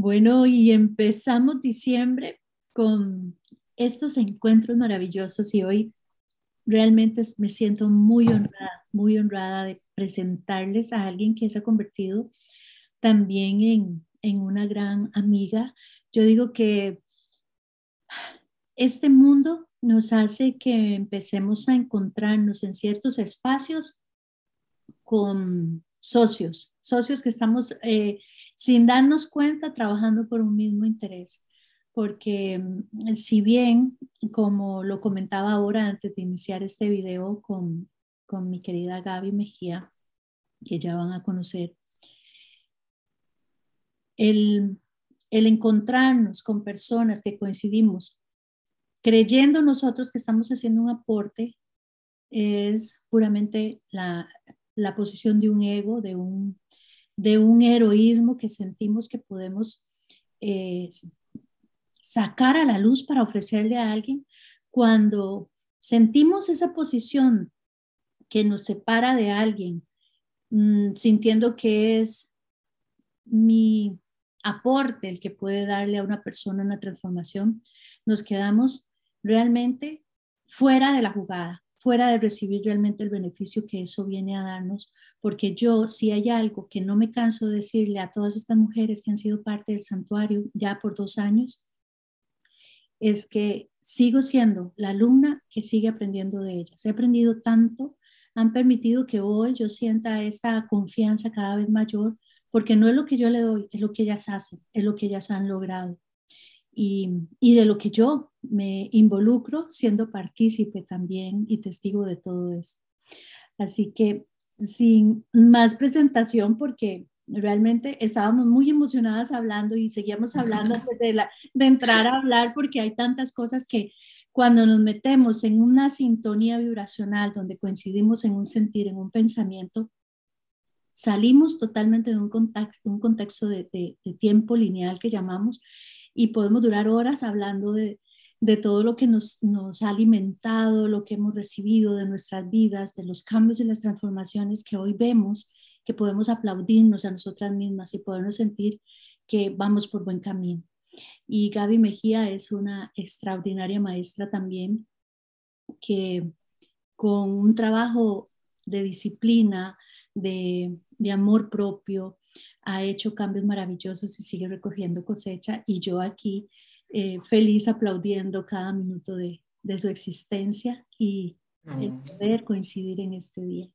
Bueno, y empezamos diciembre con estos encuentros maravillosos y hoy realmente me siento muy honrada, muy honrada de presentarles a alguien que se ha convertido también en, una gran amiga. Yo digo que este mundo nos hace que empecemos a encontrarnos en ciertos espacios con socios, socios que estamos eh, sin darnos cuenta trabajando por un mismo interés. Porque mm, si bien, como lo comentaba ahora antes de iniciar este video con, con mi querida Gaby Mejía, que ya van a conocer, el, el encontrarnos con personas que coincidimos, creyendo nosotros que estamos haciendo un aporte, es puramente la, la posición de un ego, de un, de un heroísmo que sentimos que podemos eh, sacar a la luz para ofrecerle a alguien cuando sentimos esa posición que nos separa de alguien, mm, sintiendo que es mi aporte el que puede darle a una persona una transformación, nos quedamos realmente fuera de la jugada, fuera de recibir realmente el beneficio que eso viene a darnos, porque yo, si hay algo que no me canso de decirle a todas estas mujeres que han sido parte del santuario ya por dos años, es que sigo siendo la alumna que sigue aprendiendo de ellas. He aprendido tanto, han permitido que hoy yo sienta esta confianza cada vez mayor, porque no es lo que yo le doy, es lo que ellas hacen, es lo que ellas han logrado y, de lo que yo me involucro siendo partícipe también y testigo de todo eso. Así que sin más presentación, porque realmente estábamos muy emocionadas hablando y seguíamos hablando de, entrar a hablar porque hay tantas cosas que cuando nos metemos en una sintonía vibracional donde coincidimos en un sentir, en un pensamiento, salimos totalmente de un contexto, un contexto de tiempo lineal que llamamos y podemos durar horas hablando de, todo lo que nos, ha alimentado, lo que hemos recibido de nuestras vidas, de los cambios y las transformaciones que hoy vemos, que podemos aplaudirnos a nosotras mismas y podernos sentir que vamos por buen camino. Y Gaby Mejía es una extraordinaria maestra también, que con un trabajo de disciplina, de, de amor propio, ha hecho cambios maravillosos y sigue recogiendo cosecha y yo aquí eh, feliz aplaudiendo cada minuto de, de su existencia y de poder coincidir en este día.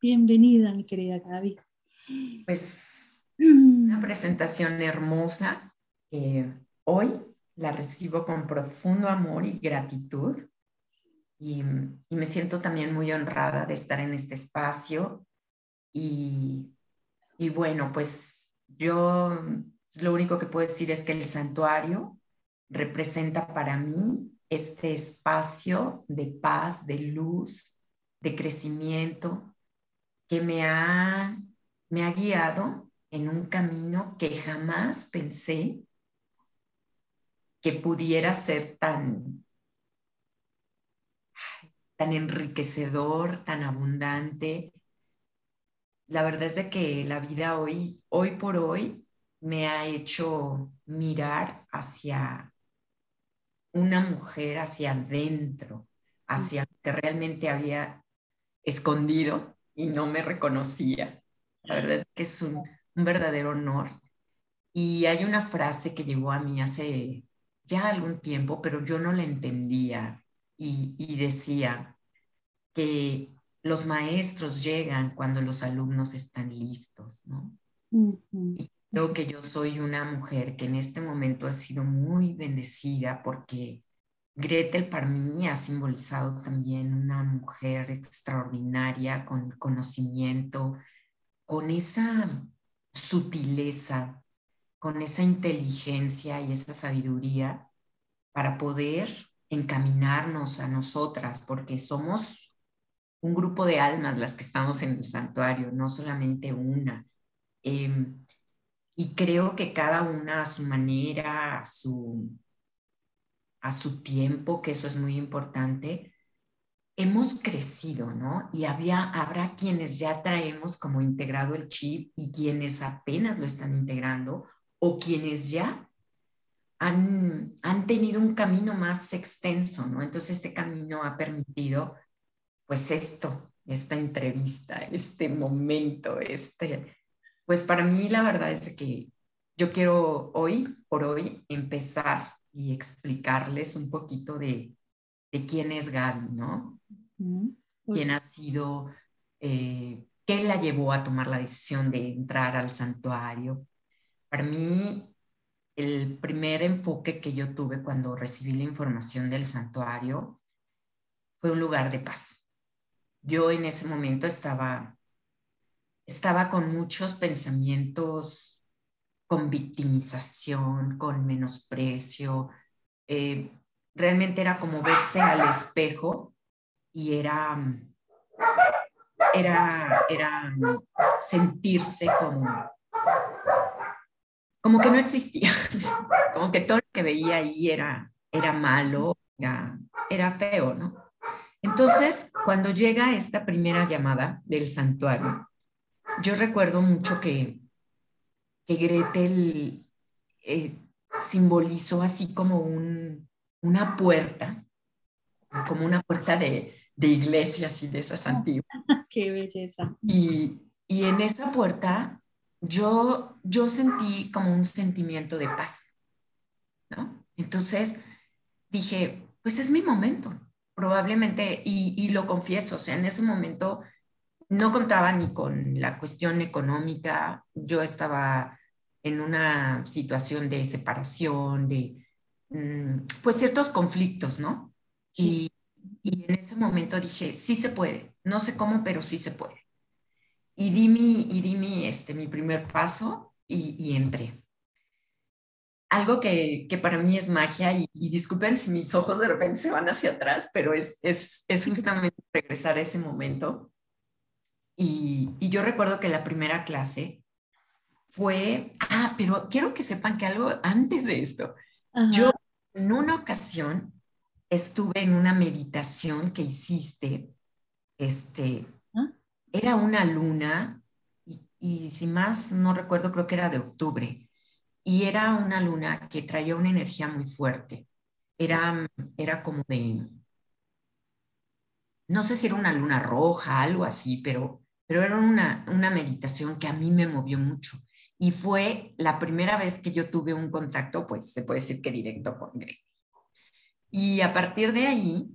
Bienvenida, mi querida Gaby. Pues una presentación hermosa hoy la recibo con profundo amor y gratitud y, y me siento también muy honrada de estar en este espacio y y bueno, pues yo lo único que puedo decir es que el santuario representa para mí este espacio de paz, de luz, de crecimiento que me ha, me ha guiado en un camino que jamás pensé que pudiera ser tan, tan enriquecedor, tan abundante, la verdad es que la vida hoy, hoy por hoy, me ha hecho mirar hacia una mujer, hacia adentro, hacia lo que realmente había escondido y no me reconocía. La verdad es que es un, verdadero honor. Y hay una frase que llegó a mí hace ya algún tiempo, pero yo no la entendía y, y decía que los maestros llegan cuando los alumnos están listos, ¿no? Y creo que yo soy una mujer que en este momento ha sido muy bendecida porque Gretel para mí ha simbolizado también una mujer extraordinaria con conocimiento, con esa sutileza, con esa inteligencia y esa sabiduría para poder encaminarnos a nosotras, porque somos un grupo de almas las que estamos en el santuario, no solamente una. Em, y creo que cada una a su manera, a su, a su tiempo, que eso es muy importante, hemos crecido, ¿no? Y había, habrá quienes ya traemos como integrado el chip y quienes apenas lo están integrando o quienes ya han, han tenido un camino más extenso, ¿no? Entonces este camino ha permitido, pues esto, esta entrevista, este momento, este, pues para mí la verdad es que yo quiero hoy por hoy empezar y explicarles un poquito de, de quién es Gaby, ¿no? Pues quién ha sido, eh, qué la llevó a tomar la decisión de entrar al santuario. Para mí, el primer enfoque que yo tuve cuando recibí la información del santuario fue un lugar de paz. Yo en ese momento estaba, estaba con muchos pensamientos, con victimización, con menosprecio. Eh, realmente era como verse al espejo y era, era, era sentirse como como que no existía, como que todo lo que veía ahí era, era malo, era, era feo, ¿no? Entonces, cuando llega esta primera llamada del santuario, yo recuerdo mucho que, que Gretel eh, simbolizó así como un, una puerta, como una puerta de, de iglesia, así de esas antiguas. Qué belleza. Y, y en esa puerta yo, yo sentí como un sentimiento de paz, ¿no? Entonces dije, pues es mi momento, probablemente, y, y lo confieso, o sea, en ese momento no contaba ni con la cuestión económica, yo estaba en una situación de separación, de mm, pues ciertos conflictos, ¿no? Y, y en ese momento dije, sí se puede, no sé cómo, pero sí se puede y di mi, y di mi, este, mi primer paso y, y entré. Algo que, que, para mí es magia, y, disculpen si mis ojos de repente se van hacia atrás, pero es, es, es justamente regresar a ese momento. Y, y, yo recuerdo que la primera clase fue, ah, pero quiero que sepan que algo antes de esto, yo en una ocasión estuve en una meditación que hiciste, este, era una luna, y, si más no recuerdo, creo que era de octubre, y era una luna que traía una energía muy fuerte. Era, era como de, no sé si era una luna roja, algo así, pero, pero era una, una meditación que a mí me movió mucho. Y fue la primera vez que yo tuve un contacto, pues se puede decir que directo con Greg. Y a partir de ahí,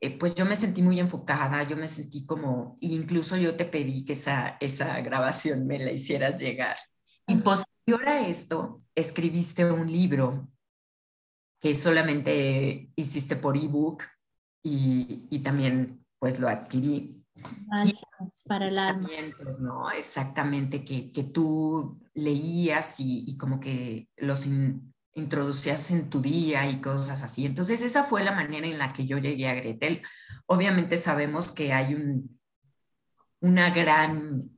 eh, pues yo me sentí muy enfocada, yo me sentí como, incluso yo te pedí que esa, esa grabación me la hicieras llegar. Y posterior a esto, escribiste un libro que solamente hiciste por ebook y, y también pues lo adquirí. Para el alma. ¿no? Exactamente, que, que tú leías y, y como que los, introducías en tu día y cosas así. Entonces, esa fue la manera en la que yo llegué a Gretel. Obviamente sabemos que hay un una gran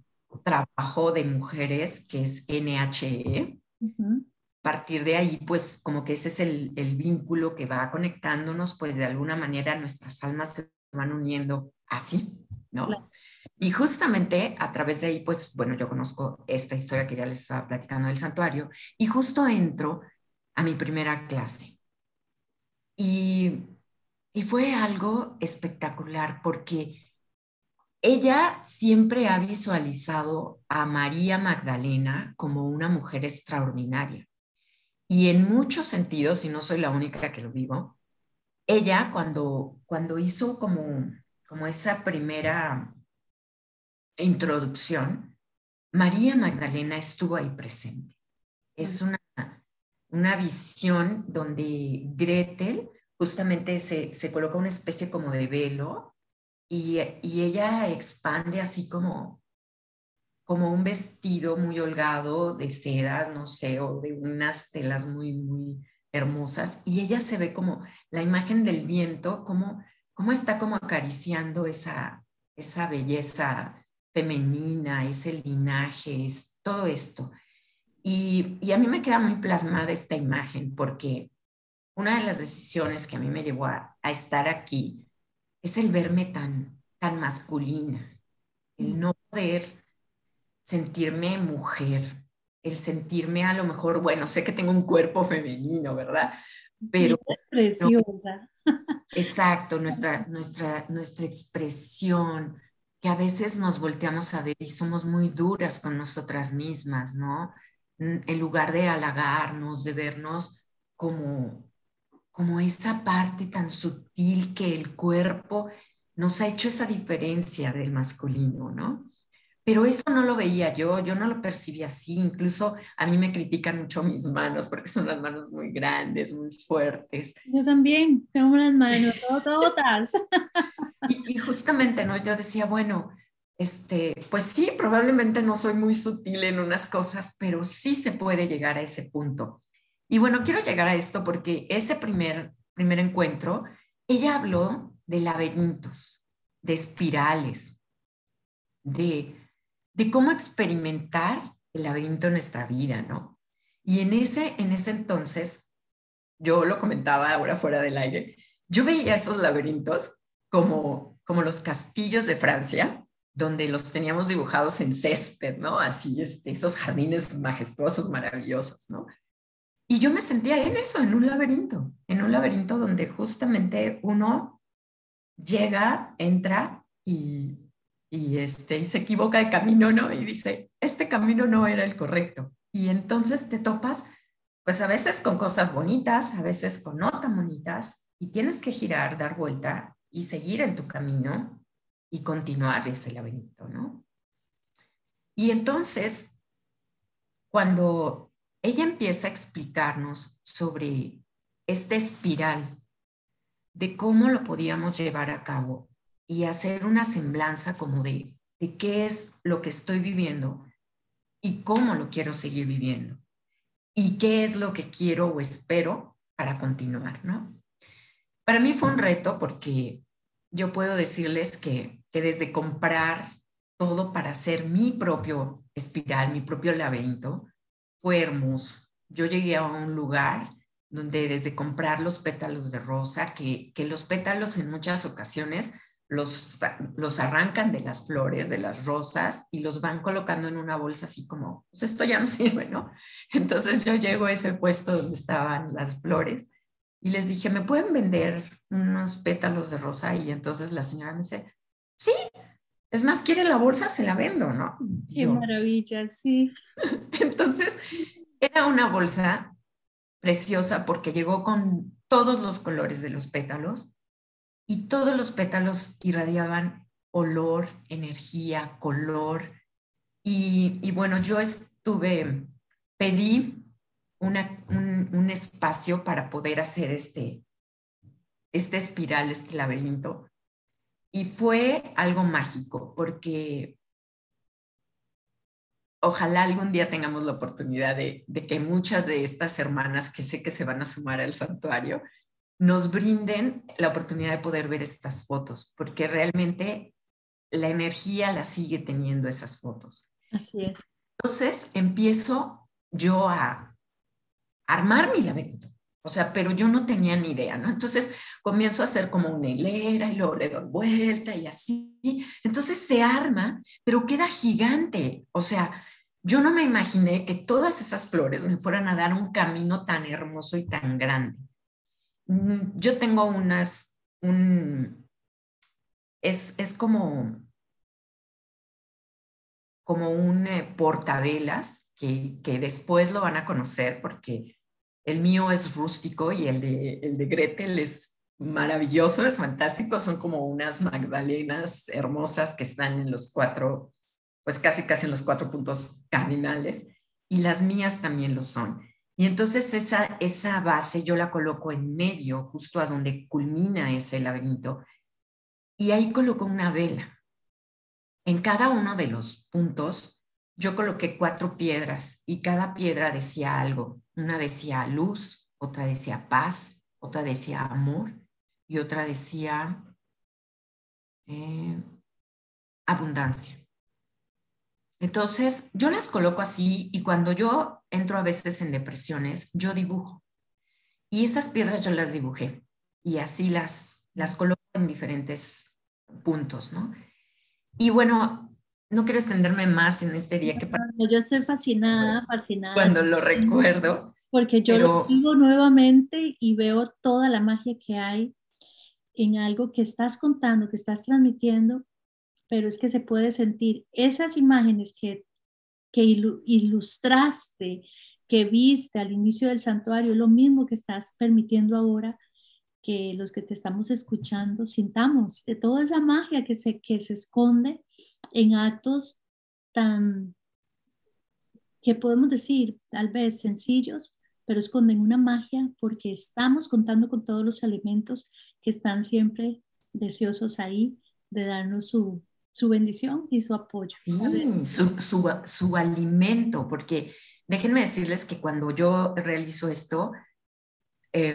trabajo de mujeres que es NHE. A partir de ahí, pues como que ese es el, el, vínculo que va conectándonos, pues de alguna manera nuestras almas se van uniendo así, ¿no? Y justamente a través de ahí, pues bueno, yo conozco esta historia que ya les estaba platicando del santuario y justo entro a mi primera clase. Y, y fue algo espectacular porque ella siempre ha visualizado a María Magdalena como una mujer extraordinaria. Y en muchos sentidos, y no soy la única que lo vivo, ella cuando, cuando hizo como, como esa primera introducción, María Magdalena estuvo ahí presente. Es una una visión donde Gretel justamente se, se coloca una especie como de velo y, y, ella expande así como, como un vestido muy holgado de sedas, no sé, o de unas telas muy, muy hermosas. Y ella se ve como la imagen del viento, como, como está como acariciando esa, esa belleza femenina, ese linaje, es, todo esto. Y, a mí me queda muy plasmada esta imagen porque una de las decisiones que a mí me llevó a, estar aquí es el verme tan, tan masculina, el no poder sentirme mujer, el sentirme a lo mejor, bueno, sé que tengo un cuerpo femenino, ¿verdad? Pero... Es preciosa. exacto, nuestra, nuestra, nuestra expresión, que a veces nos volteamos a ver y somos muy duras con nosotras mismas, ¿no? En lugar de halagarnos, de vernos como, como esa parte tan sutil que el cuerpo nos ha hecho esa diferencia del masculino, ¿no? Pero eso no lo veía yo, yo no lo percibía así. Incluso a mí me critican mucho mis manos porque son las manos muy grandes, muy fuertes. Yo también tengo unas manos todas. y, y justamente, ¿no? Yo decía, bueno, este, pues sí, probablemente no soy muy sutil en unas cosas, pero sí se puede llegar a ese punto. Y bueno, quiero llegar a esto porque ese primer, primer encuentro, ella habló de laberintos, de espirales, de de cómo experimentar el laberinto en nuestra vida, ¿no? Y en ese, en ese entonces, yo lo comentaba ahora fuera del aire, yo veía esos laberintos como, como los castillos de Francia, donde los teníamos dibujados en césped, ¿no? Así, este, esos jardines majestuosos, maravillosos, ¿no? Y yo me sentía en eso, en un laberinto, en un laberinto donde justamente uno llega, entra y y, este, y se equivoca de camino, ¿no? Y dice, este camino no era el correcto. Y entonces te topas, pues a veces con cosas bonitas, a veces con no tan bonitas, y tienes que girar, dar vuelta y seguir en tu camino y continuar ese laberinto, ¿no? Y entonces, cuando ella empieza a explicarnos sobre esta espiral de cómo lo podíamos llevar a cabo y hacer una semblanza como de, de qué es lo que estoy viviendo y cómo lo quiero seguir viviendo y qué es lo que quiero o espero para continuar, ¿no? Para mí fue un reto porque yo puedo decirles que, que desde comprar todo para hacer mi propio espiral, mi propio laberinto, fue hermoso. Yo llegué a un lugar donde desde comprar los pétalos de rosa, que, que los pétalos en muchas ocasiones los, los arrancan de las flores, de las rosas, y los van colocando en una bolsa así como, pues esto ya no sirve, ¿no? Entonces yo llego a ese puesto donde estaban las flores y les dije, ¿me pueden vender unos pétalos de rosa? Y entonces la señora me dice, sí, es más, quiere la bolsa, se la vendo, ¿no? Qué maravilla, sí. entonces era una bolsa preciosa porque llegó con todos los colores de los pétalos y todos los pétalos irradiaban olor, energía, color. Y, bueno, yo estuve, pedí un, espacio para poder hacer este, este espiral, este laberinto. Y fue algo mágico porque ojalá algún día tengamos la oportunidad de, de, que muchas de estas hermanas que sé que se van a sumar al santuario nos brinden la oportunidad de poder ver estas fotos, porque realmente la energía la sigue teniendo esas fotos. Así es. Entonces empiezo yo a armar mi laberinto. O sea, pero yo no tenía ni idea, ¿no? Entonces comienzo a hacer como una hilera y luego le doy vuelta y así. Entonces se arma, pero queda gigante. O sea, yo no me imaginé que todas esas flores me fueran a dar un camino tan hermoso y tan grande. Yo tengo unas, un, es, es como, como un eh, portavelas que, que, después lo van a conocer porque el mío es rústico y el de, el de Gretel es maravilloso, es fantástico, son como unas magdalenas hermosas que están en los cuatro, pues casi casi en los cuatro puntos cardinales y las mías también lo son. Y entonces esa, esa base yo la coloco en medio, justo a donde culmina ese laberinto, y ahí coloco una vela. En cada uno de los puntos yo coloqué cuatro piedras y cada piedra decía algo. Una decía luz, otra decía paz, otra decía amor y otra decía eh, abundancia. Entonces, yo las coloco así y cuando yo entro a veces en depresiones, yo dibujo. Y esas piedras yo las dibujé y así las, las coloco en diferentes puntos, ¿no? Y bueno, no quiero extenderme más en este día que Yo estoy fascinada, fascinada. Cuando lo recuerdo. Porque yo lo digo nuevamente y veo toda la magia que hay en algo que estás contando, que estás transmitiendo, pero es que se puede sentir esas imágenes que, que ilustraste, que viste al inicio del santuario, lo mismo que estás permitiendo ahora que los que te estamos escuchando sintamos de toda esa magia que se, que se esconde en actos tan, que podemos decir, tal vez sencillos, pero esconden una magia porque estamos contando con todos los elementos que están siempre deseosos ahí de darnos su, su bendición y su apoyo. Sí, su, su, su, alimento, porque déjenme decirles que cuando yo realizo esto, eh,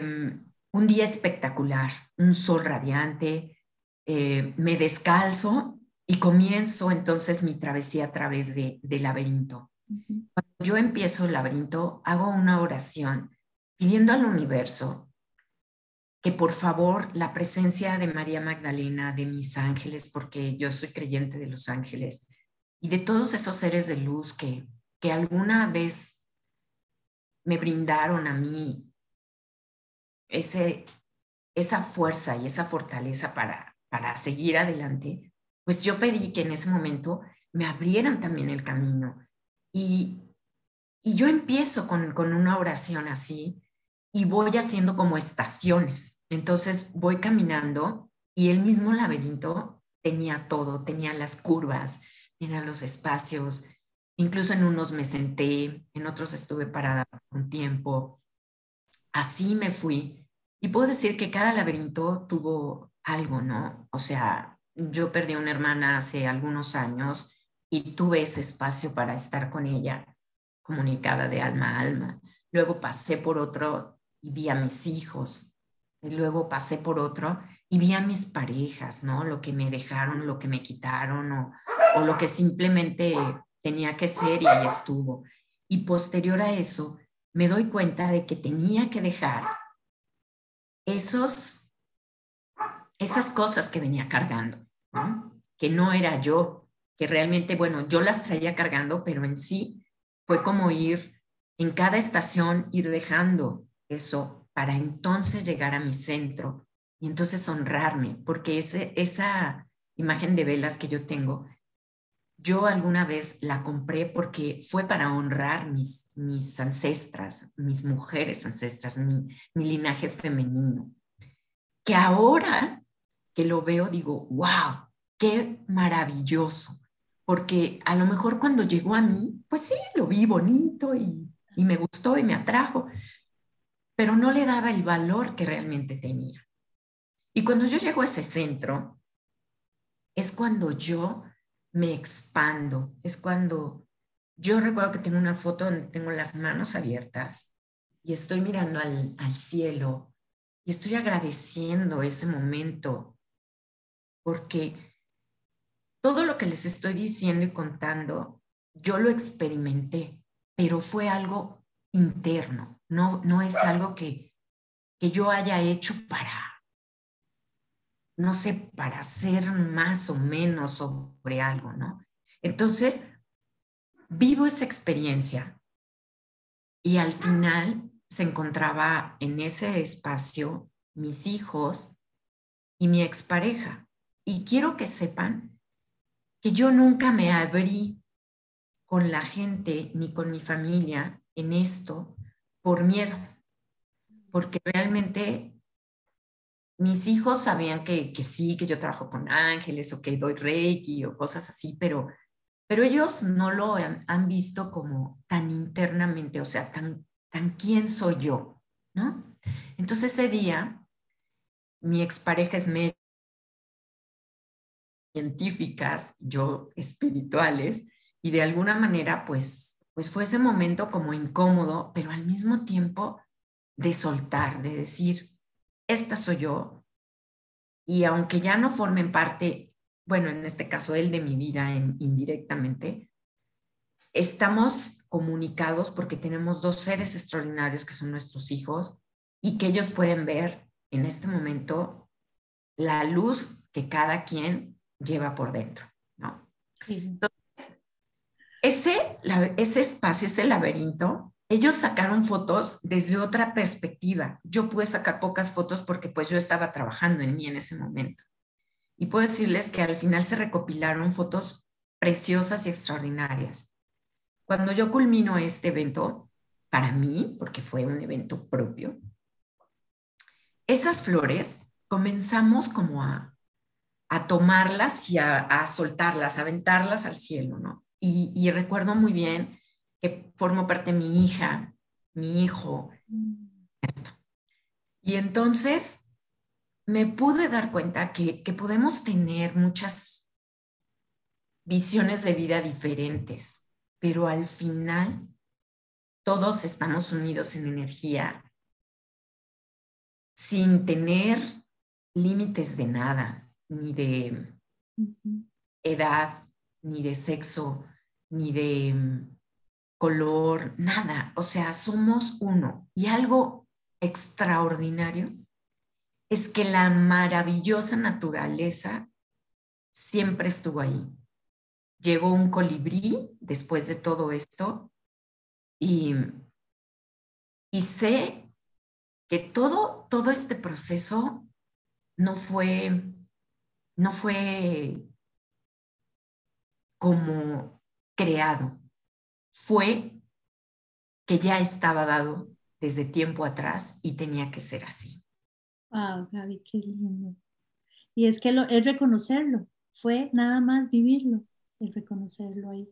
un día espectacular, un sol radiante, eh, me descalzo y comienzo entonces mi travesía a través de, del laberinto. Cuando yo empiezo el laberinto, hago una oración pidiendo al universo que por favor la presencia de María Magdalena, de mis ángeles, porque yo soy creyente de los ángeles, y de todos esos seres de luz que, que alguna vez me brindaron a mí ese, esa fuerza y esa fortaleza para, para seguir adelante, pues yo pedí que en ese momento me abrieran también el camino. Y, y yo empiezo con, con una oración así y voy haciendo como estaciones. Entonces voy caminando y el mismo laberinto tenía todo, tenía las curvas, tenía los espacios, incluso en unos me senté, en otros estuve parada un tiempo, así me fui. Y puedo decir que cada laberinto tuvo algo, ¿no? O sea, yo perdí una hermana hace algunos años y tuve ese espacio para estar con ella comunicada de alma a alma. Luego pasé por otro vi a mis hijos. Y luego pasé por otro y vi a mis parejas, ¿no? Lo que me dejaron, lo que me quitaron o, o lo que simplemente tenía que ser y ahí estuvo. Y posterior a eso, me doy cuenta de que tenía que dejar esos, esas cosas que venía cargando, que no era yo, que realmente, bueno, yo las traía cargando, pero en sí fue como ir en cada estación, ir dejando eso para entonces llegar a mi centro y entonces honrarme, porque ese, esa imagen de velas que yo tengo yo alguna vez la compré porque fue para honrar mis, mis ancestras, mis mujeres ancestras, mi, mi linaje femenino. Que ahora que lo veo digo, wow, qué maravilloso. Porque a lo mejor cuando llegó a mí, pues sí, lo vi bonito y, y me gustó y me atrajo, pero no le daba el valor que realmente tenía. Y cuando yo llego a ese centro, es cuando yo me expando. Es cuando yo recuerdo que tengo una foto donde tengo las manos abiertas y estoy mirando al, al cielo y estoy agradeciendo ese momento porque todo lo que les estoy diciendo y contando, yo lo experimenté, pero fue algo interno, no, no es algo que, que yo haya hecho para no sé, para hacer más o menos sobre algo, ¿no? Entonces, vivo esa experiencia y al final se encontraba en ese espacio mis hijos y mi expareja. Y quiero que sepan que yo nunca me abrí con la gente ni con mi familia en esto por miedo, porque realmente mis hijos sabían que, que, sí, que yo trabajo con ángeles o que doy reiki o cosas así, pero, pero ellos no lo han, visto como tan internamente, o sea, tan, tan quién soy yo, ¿no? Entonces ese día, mi expareja es médica, científicas, yo espirituales, y de alguna manera, pues, pues fue ese momento como incómodo, pero al mismo tiempo de soltar, de decir, esta soy yo. Y aunque ya no formen parte, bueno, en este caso él de mi vida indirectamente, estamos comunicados porque tenemos dos seres extraordinarios que son nuestros hijos y que ellos pueden ver en este momento la luz que cada quien lleva por dentro, ¿no? Entonces, ese, ese espacio, ese laberinto, ellos sacaron fotos desde otra perspectiva. Yo pude sacar pocas fotos porque pues yo estaba trabajando en mí en ese momento. Y puedo decirles que al final se recopilaron fotos preciosas y extraordinarias. Cuando yo culmino este evento, para mí, porque fue un evento propio, esas flores comenzamos como a, a tomarlas y a, a, soltarlas, a aventarlas al cielo, ¿no? Y, y recuerdo muy bien que formó parte de mi hija, mi hijo, esto. Y entonces me pude dar cuenta que, que podemos tener muchas visiones de vida diferentes, pero al final todos estamos unidos en energía sin tener límites de nada, ni de edad, ni de sexo, ni de color, nada. O sea, somos uno. Y algo extraordinario es que la maravillosa naturaleza siempre estuvo ahí. Llegó un colibrí después de todo esto y, y sé que todo, todo este proceso no fue, no fue como creado, fue que ya estaba dado desde tiempo atrás y tenía que ser así. Wow, Gaby, qué lindo. Y es que lo, es reconocerlo, fue nada más vivirlo, el reconocerlo ahí.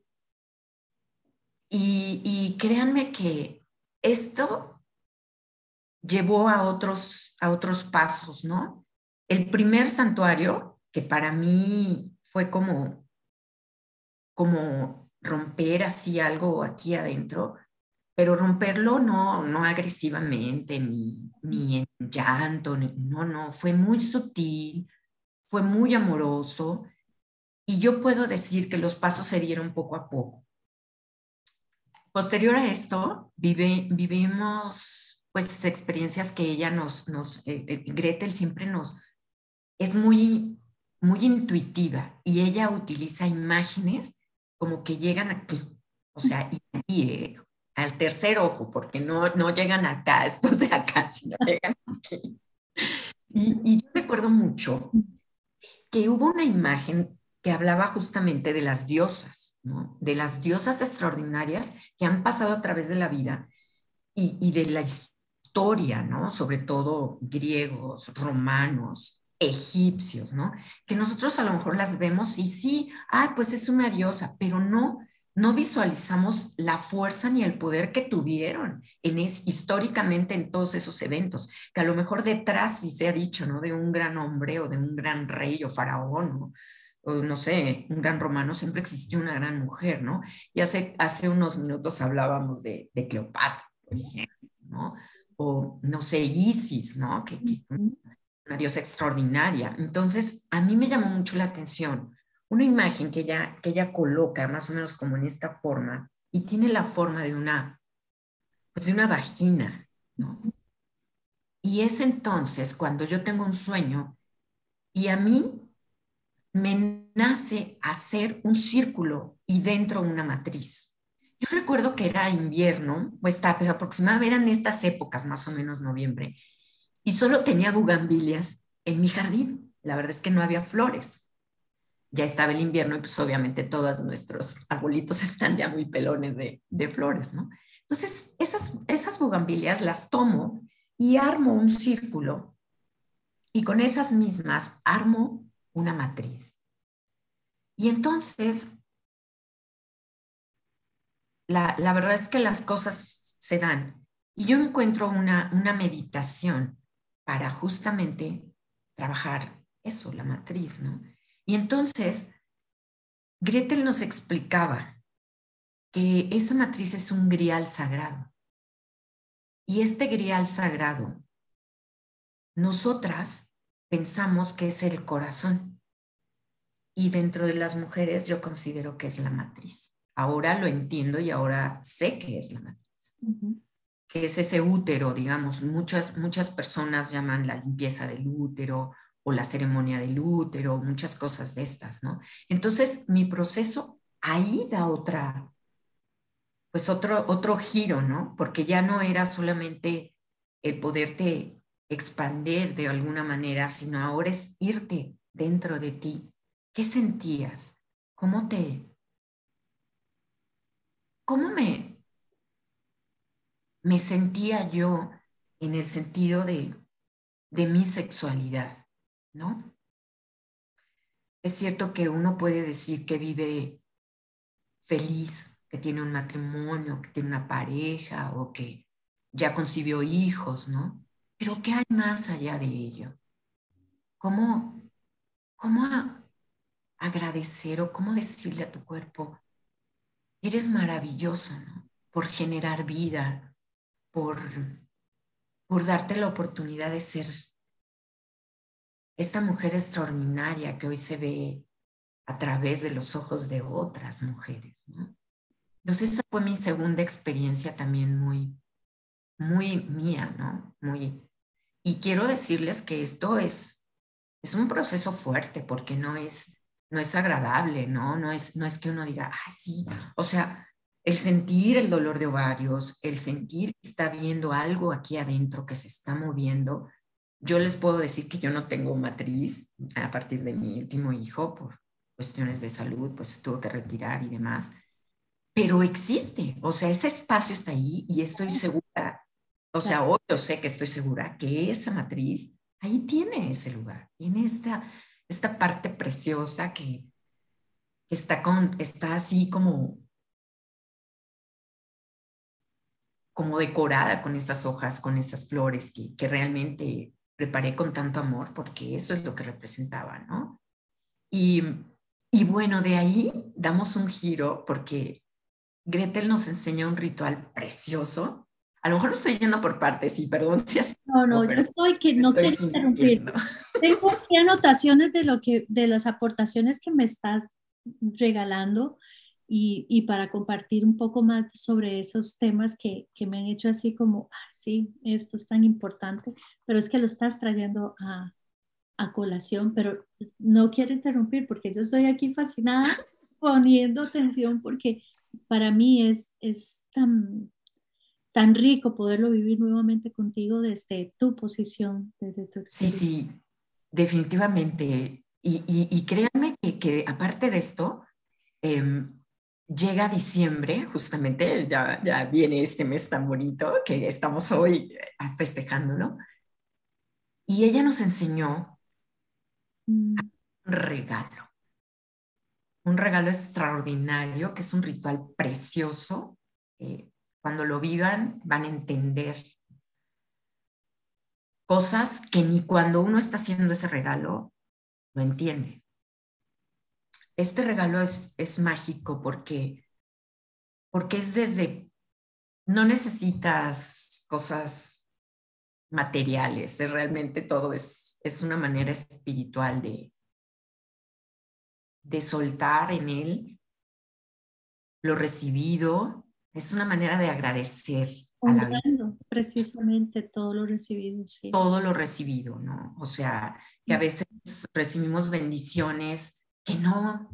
Y, y créanme que esto llevó a otros, a otros pasos, ¿no? El primer santuario, que para mí fue como, como romper así algo aquí adentro, pero romperlo no, no agresivamente, ni, ni en llanto, no, no, fue muy sutil, fue muy amoroso y yo puedo decir que los pasos se dieron poco a poco. Posterior a esto, vive, vivimos pues experiencias que ella nos, nos eh, eh, Gretel siempre nos, es muy, muy intuitiva y ella utiliza imágenes como que llegan aquí, o sea, y, eh, al tercer ojo, porque no, no llegan acá, estos de acá, sino llegan aquí. Y, y yo recuerdo mucho que hubo una imagen que hablaba justamente de las diosas, ¿no? de las diosas extraordinarias que han pasado a través de la vida y, y de la historia, ¿no? sobre todo griegos, romanos, egipcios, ¿no? Que nosotros a lo mejor las vemos y sí, ah, pues es una diosa, pero no, no visualizamos la fuerza ni el poder que tuvieron en es, históricamente en todos esos eventos, que a lo mejor detrás, si se ha dicho, ¿no? De un gran hombre o de un gran rey o faraón, ¿no? o no sé, un gran romano, siempre existió una gran mujer, ¿no? Y hace, hace unos minutos hablábamos de, Cleopatra, por ejemplo, ¿no? O, no sé, Isis, ¿no? Que una diosa extraordinaria. Entonces, a mí me llamó mucho la atención una imagen que ella, que ella coloca más o menos como en esta forma y tiene la forma de una, pues de una vagina. Y es entonces cuando yo tengo un sueño y a mí me nace hacer un círculo y dentro una matriz. Yo recuerdo que era invierno, o pues aproximadamente eran estas épocas, más o menos noviembre, y solo tenía bugambilias en mi jardín. La verdad es que no había flores. Ya estaba el invierno y pues obviamente todos nuestros arbolitos están ya muy pelones de, flores, ¿no? Entonces, esas, esas bugambilias las tomo y armo un círculo y con esas mismas armo una matriz. Y entonces, la, la, verdad es que las cosas se dan. Y yo encuentro una, una meditación para justamente trabajar eso, la matriz, ¿no? Y entonces, Gretel nos explicaba que esa matriz es un grial sagrado. Y este grial sagrado, nosotras pensamos que es el corazón. Y dentro de las mujeres yo considero que es la matriz. Ahora lo entiendo y ahora sé que es la matriz es ese útero, digamos, muchas, muchas personas llaman la limpieza del útero o la ceremonia del útero, muchas cosas de estas, ¿no? Entonces, mi proceso ahí da otra, pues otro, otro giro, ¿no? Porque ya no era solamente el poderte expander de alguna manera, sino ahora es irte dentro de ti. ¿Qué sentías? ¿Cómo te... ¿Cómo me, me sentía yo en el sentido de, de mi sexualidad? ¿No? Es cierto que uno puede decir que vive feliz, que tiene un matrimonio, que tiene una pareja o que ya concibió hijos, ¿no? Pero ¿qué hay más allá de ello? ¿Cómo, cómo agradecer o cómo decirle a tu cuerpo, eres maravilloso, ¿no? Por generar vida, por, por darte la oportunidad de ser esta mujer extraordinaria que hoy se ve a través de los ojos de otras mujeres, ¿no? Entonces esa fue mi segunda experiencia también muy, muy mía, ¿no? Muy, y quiero decirles que esto es, es un proceso fuerte porque no es, no es agradable, ¿no? No es, no es que uno diga, ah, sí, o sea, el sentir el dolor de ovarios, el sentir que está viendo algo aquí adentro que se está moviendo, yo les puedo decir que yo no tengo matriz a partir de mi último hijo por cuestiones de salud, pues se tuvo que retirar y demás, pero existe, o sea, ese espacio está ahí y estoy segura o sea, hoy yo sé que estoy segura que esa matriz ahí tiene ese lugar, tiene esta, esta parte preciosa que, está, con, está así como, como decorada con esas hojas, con esas flores que, que realmente preparé con tanto amor, porque eso es lo que representaba, ¿no? Y, y bueno, de ahí damos un giro porque Gretel nos enseña un ritual precioso a lo mejor no estoy yendo por partes, sí, perdón si así. No, no, yo estoy que no quiero interrumpir. Tengo aquí anotaciones de lo que, de las aportaciones que me estás regalando y, y para compartir un poco más sobre esos temas que, que me han hecho así como, ah, sí, esto es tan importante, pero es que lo estás trayendo a, a colación, pero no quiero interrumpir porque yo estoy aquí fascinada poniendo atención porque para mí es, es tan tan rico poderlo vivir nuevamente contigo desde tu posición, desde tu Sí, sí, definitivamente. Y, y, créanme que, que, aparte de esto, em, llega diciembre, justamente, ya, ya viene este mes tan bonito que estamos hoy eh, festejándolo. Y ella nos enseñó mm. un regalo, un regalo extraordinario, que es un ritual precioso, eh, cuando lo vivan van a entender cosas que ni cuando uno está haciendo ese regalo lo entiende. Este regalo es, es mágico porque, porque es desde, no necesitas cosas materiales, es realmente todo es, es una manera espiritual de, de soltar en él lo recibido, es una manera de agradecer a la vida. Precisamente todo lo recibido, sí. Todo lo recibido, ¿no? O sea, que a veces recibimos bendiciones que no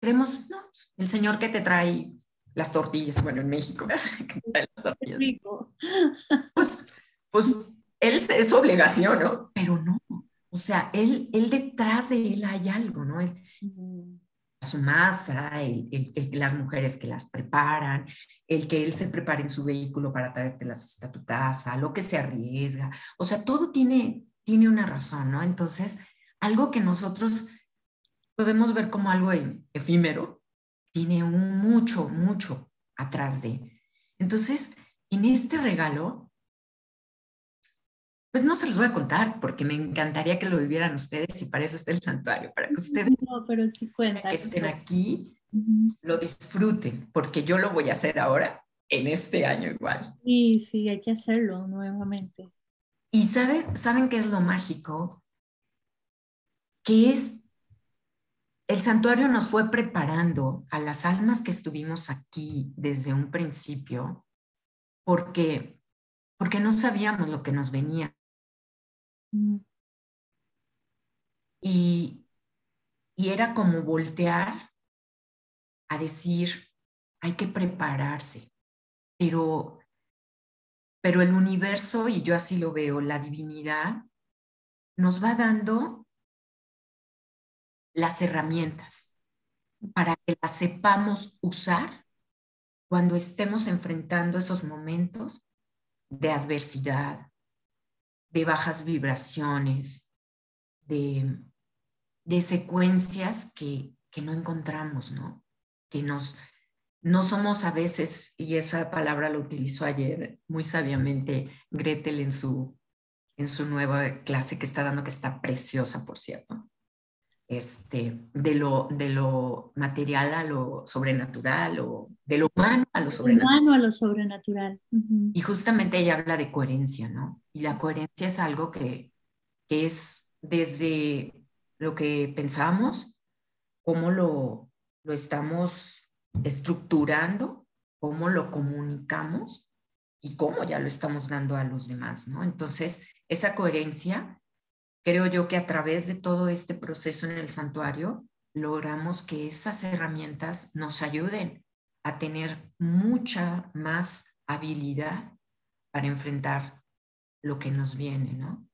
creemos, no, el Señor que te trae las tortillas, bueno, en México, que trae las tortillas. Pues, pues él es su obligación, ¿no? Pero no, o sea, él, él detrás de él hay algo, ¿no? su masa, el, las mujeres que las preparan, el que él se prepare en su vehículo para traértelas hasta tu casa, lo que se arriesga. O sea, todo tiene, tiene una razón, ¿no? Entonces, algo que nosotros podemos ver como algo efímero, tiene un mucho, mucho atrás de. Entonces, en este regalo, pues no se los voy a contar porque me encantaría que lo vivieran ustedes y para eso está el santuario, para que ustedes que estén aquí lo disfruten, porque yo lo voy a hacer ahora en este año igual. Sí, sí, hay que hacerlo nuevamente. Y saben, ¿saben qué es lo mágico? Que es, el santuario nos fue preparando a las almas que estuvimos aquí desde un principio, porque, porque no sabíamos lo que nos venía. Mm. Y, y era como voltear a decir, hay que prepararse, pero, pero el universo, y yo así lo veo, la divinidad, nos va dando las herramientas para que las sepamos usar cuando estemos enfrentando esos momentos de adversidad, de bajas vibraciones, de, de secuencias que, que no encontramos, ¿no? Que nos, no somos a veces, y esa palabra la utilizó ayer muy sabiamente Gretel en su, en su nueva clase que está dando, que está preciosa, por cierto, este, de, lo, de lo material a lo sobrenatural, o de lo humano a lo sobrenatural. Humano a lo sobrenatural. Y justamente ella habla de coherencia, ¿no? Y la coherencia es algo que, que es desde lo que pensamos, cómo lo, lo estamos estructurando, cómo lo comunicamos y cómo ya lo estamos dando a los demás, ¿no? Entonces, esa coherencia, creo yo que a través de todo este proceso en el santuario, logramos que esas herramientas nos ayuden a tener mucha más habilidad para enfrentar lo que nos viene, ¿no?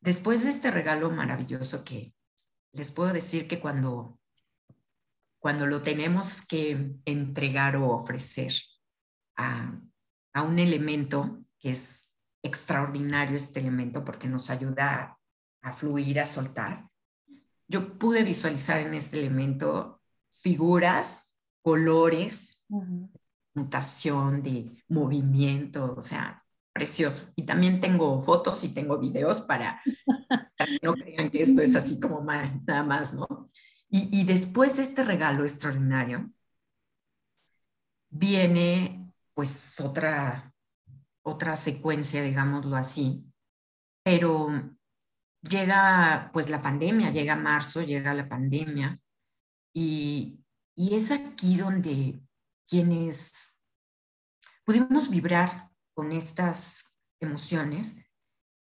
Después de este regalo maravilloso que les puedo decir que cuando cuando lo tenemos que entregar o ofrecer a, un elemento que es extraordinario este elemento porque nos ayuda a, fluir, a soltar. Yo pude visualizar en este elemento figuras, colores, mutación de movimiento, o sea, precioso. Y también tengo fotos y tengo videos para, para que no crean que esto es así como nada más, ¿no? Y, después de este regalo extraordinario, viene pues otra, otra secuencia, digámoslo así, pero llega pues la pandemia, llega marzo, llega la pandemia y, y es aquí donde quienes pudimos vibrar con estas emociones,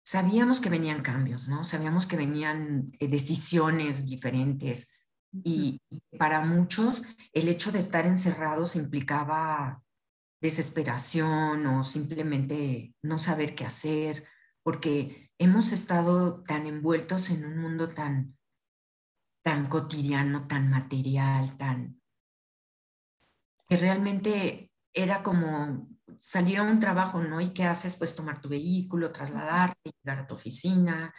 sabíamos que venían cambios, ¿no? Sabíamos que venían eh, decisiones diferentes, y, para muchos el hecho de estar encerrados implicaba desesperación o simplemente no saber qué hacer, porque hemos estado tan envueltos en un mundo tan, tan cotidiano, tan material, tan que realmente era como salir a un trabajo, ¿no? ¿Y qué haces? Pues tomar tu vehículo, trasladarte, llegar a tu oficina.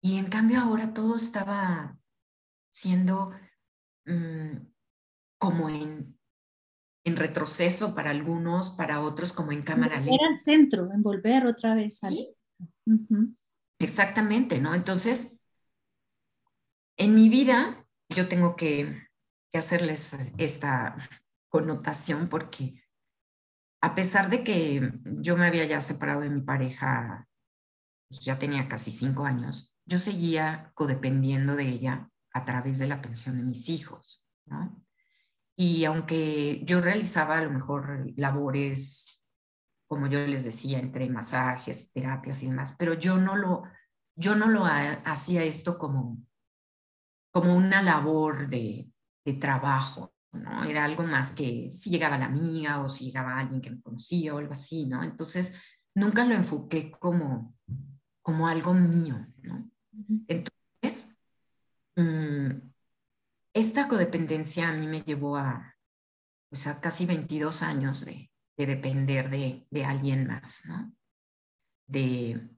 Y en cambio ahora todo estaba siendo Mm, como en, en retroceso para algunos, para otros como en cámara lenta. Era al centro, en volver otra vez al Exactamente, ¿no? Entonces, en mi vida yo tengo que, hacerles esta connotación porque a pesar de que yo me había ya separado de mi pareja, pues ya tenía casi cinco años, yo seguía codependiendo de ella a través de la pensión de mis hijos, ¿no? Y aunque yo realizaba a lo mejor labores, como yo les decía, entre masajes, terapias y demás, pero yo no lo, yo no lo hacía esto como, como una labor de, de trabajo, ¿no? Era algo más que si llegaba la amiga o si llegaba alguien que me conocía o algo así, ¿no? Entonces, nunca lo enfoqué como, como algo mío, ¿no? Entonces, Mm, esta codependencia a mí me llevó a, pues a casi 22 años de, depender de, de, alguien más, ¿no? De,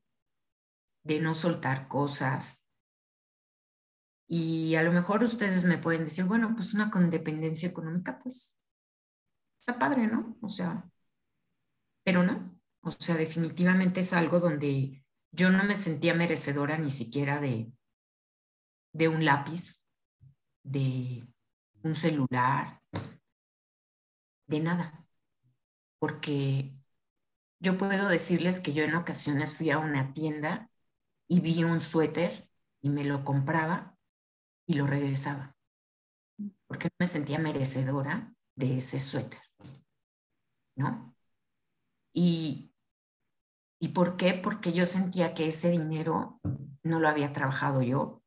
de no soltar cosas. Y a lo mejor ustedes me pueden decir, bueno, pues una codependencia económica, pues está padre, ¿no? O sea, pero no. O sea, definitivamente es algo donde yo no me sentía merecedora ni siquiera de, de un lápiz, de un celular, de nada. Porque yo puedo decirles que yo en ocasiones fui a una tienda y vi un suéter y me lo compraba y lo regresaba. Porque no me sentía merecedora de ese suéter. ¿No? Y, ¿Y por qué? Porque yo sentía que ese dinero no lo había trabajado yo,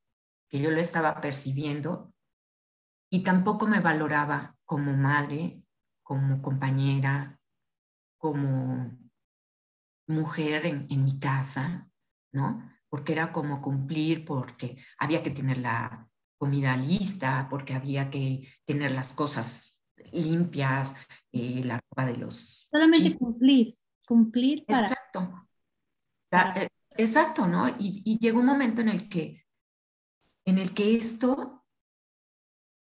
que yo lo estaba percibiendo y tampoco me valoraba como madre, como compañera, como mujer en, en mi casa, ¿no? Porque era como cumplir, porque había que tener la comida lista, porque había que tener las cosas limpias, eh, la ropa de los... Solamente cumplir, cumplir para... Exacto. Eh, exacto, ¿no? Y, y, llegó un momento en el que, en el que esto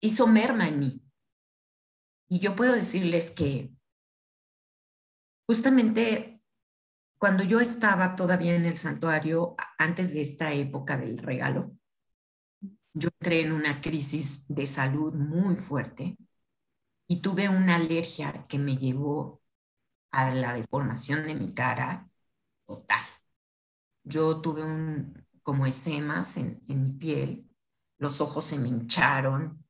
hizo merma en mí. Y yo puedo decirles que justamente cuando yo estaba todavía en el santuario, antes de esta época del regalo, yo entré en una crisis de salud muy fuerte y tuve una alergia que me llevó a la deformación de mi cara total. Yo tuve un, como esemas en, en mi piel, los ojos se me hincharon,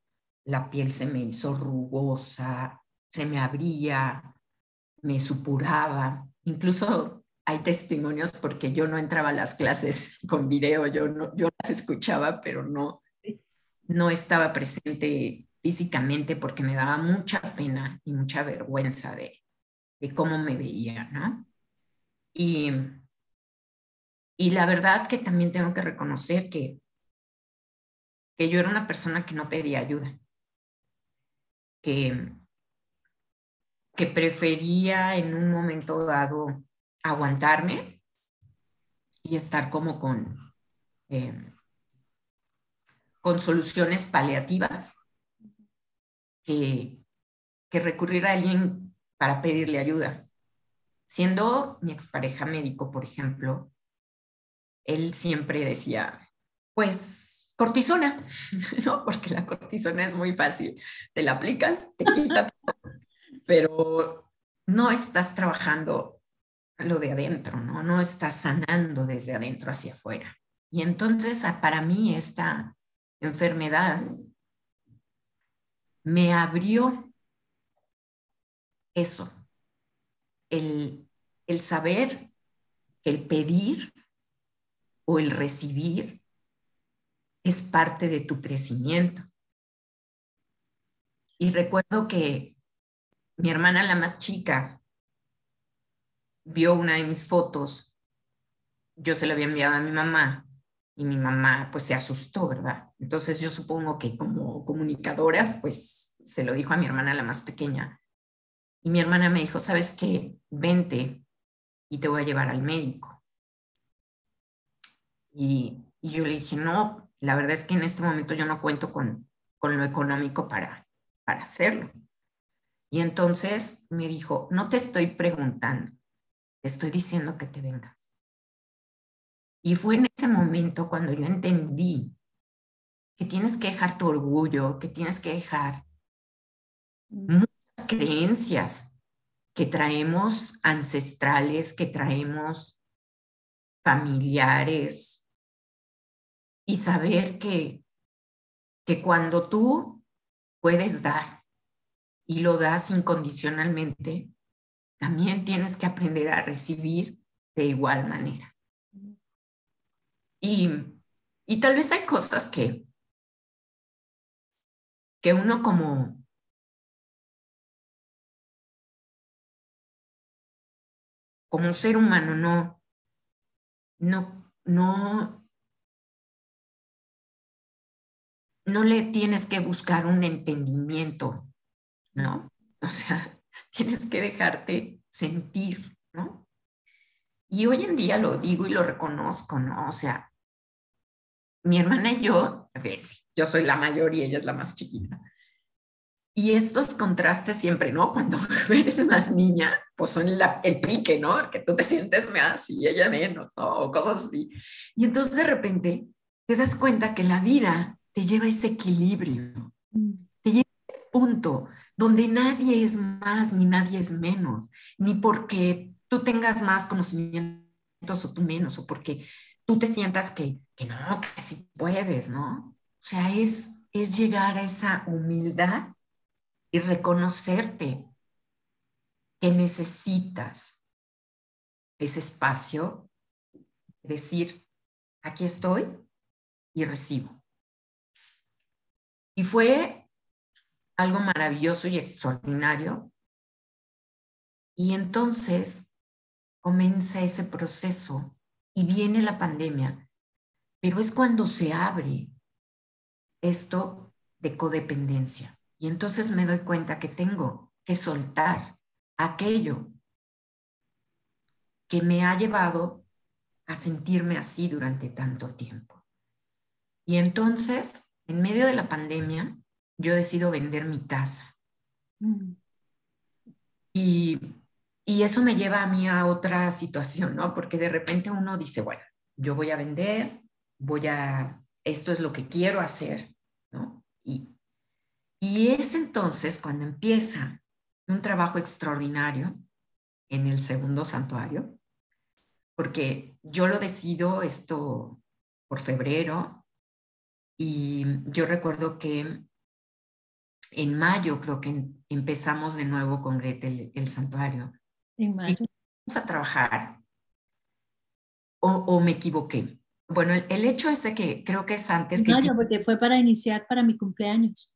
la piel se me hizo rugosa, se me abría, me supuraba. Incluso hay testimonios porque yo no entraba a las clases con video, yo, no, yo las escuchaba, pero no, no estaba presente físicamente porque me daba mucha pena y mucha vergüenza de, de cómo me veía, ¿no? Y, y la verdad que también tengo que reconocer que, que yo era una persona que no pedía ayuda, que, que prefería en un momento dado aguantarme y estar como con, eh, con soluciones paliativas que, que recurrir a alguien para pedirle ayuda. Siendo mi expareja médico, por ejemplo, él siempre decía, pues cortisona, ¿no? Porque la cortisona es muy fácil. Te la aplicas, te quita, pero no estás trabajando lo de adentro, ¿no? No estás sanando desde adentro hacia afuera. Y entonces, para mí, esta enfermedad me abrió eso, el, el saber, el pedir o el recibir es parte de tu crecimiento. Y recuerdo que mi hermana, la más chica, vio una de mis fotos, yo se la había enviado a mi mamá y mi mamá pues se asustó, ¿verdad? Entonces yo supongo que como comunicadoras pues se lo dijo a mi hermana la más pequeña. Y mi hermana me dijo, ¿sabes qué? Vente y te voy a llevar al médico. Y, yo le dije, no, la verdad es que en este momento yo no cuento con, con lo económico para, para hacerlo. Y entonces me dijo, no te estoy preguntando, te estoy diciendo que te vengas. Y fue en ese momento cuando yo entendí que tienes que dejar tu orgullo, que tienes que dejar muchas creencias que traemos ancestrales, que traemos familiares y saber que, que cuando tú puedes dar y lo das incondicionalmente, también tienes que aprender a recibir de igual manera. Y, y tal vez hay cosas que, que uno como como ser humano no no no no le tienes que buscar un entendimiento, ¿no? O sea, tienes que dejarte sentir, ¿no? Y hoy en día lo digo y lo reconozco, ¿no? O sea, mi hermana y yo, yo soy la mayor y ella es la más chiquita. Y estos contrastes siempre, ¿no? Cuando eres más niña, pues son el pique, ¿no? Que tú te sientes más y ella menos, o cosas así. Y entonces de repente te das cuenta que la vida te lleva a ese equilibrio, te lleva a ese punto donde nadie es más ni nadie es menos, ni porque tú tengas más conocimientos o tú menos, o porque tú te sientas que, que no, que sí puedes, ¿no? O sea, es, es llegar a esa humildad y reconocerte que necesitas ese espacio, decir, aquí estoy y recibo. Y fue algo maravilloso y extraordinario Y entonces comienza ese proceso y viene la pandemia, pero es cuando se abre esto de codependencia. Y entonces me doy cuenta que tengo que soltar aquello que me ha llevado a sentirme así durante tanto tiempo. Y entonces, en medio de la pandemia, yo decido vender mi casa. Mm. Y, y, eso me lleva a mí a otra situación, ¿no? Porque de repente uno dice, bueno, yo voy a vender, voy a, esto es lo que quiero hacer, ¿no? Y, y es entonces cuando empieza un trabajo extraordinario en el segundo santuario, porque yo lo decido esto por febrero y yo recuerdo que en mayo creo que empezamos de nuevo con Gretel el, santuario. En mayo. vamos a trabajar. O, me equivoqué. Bueno, el, hecho es que creo que es antes que... Mayo, porque fue para iniciar para mi cumpleaños.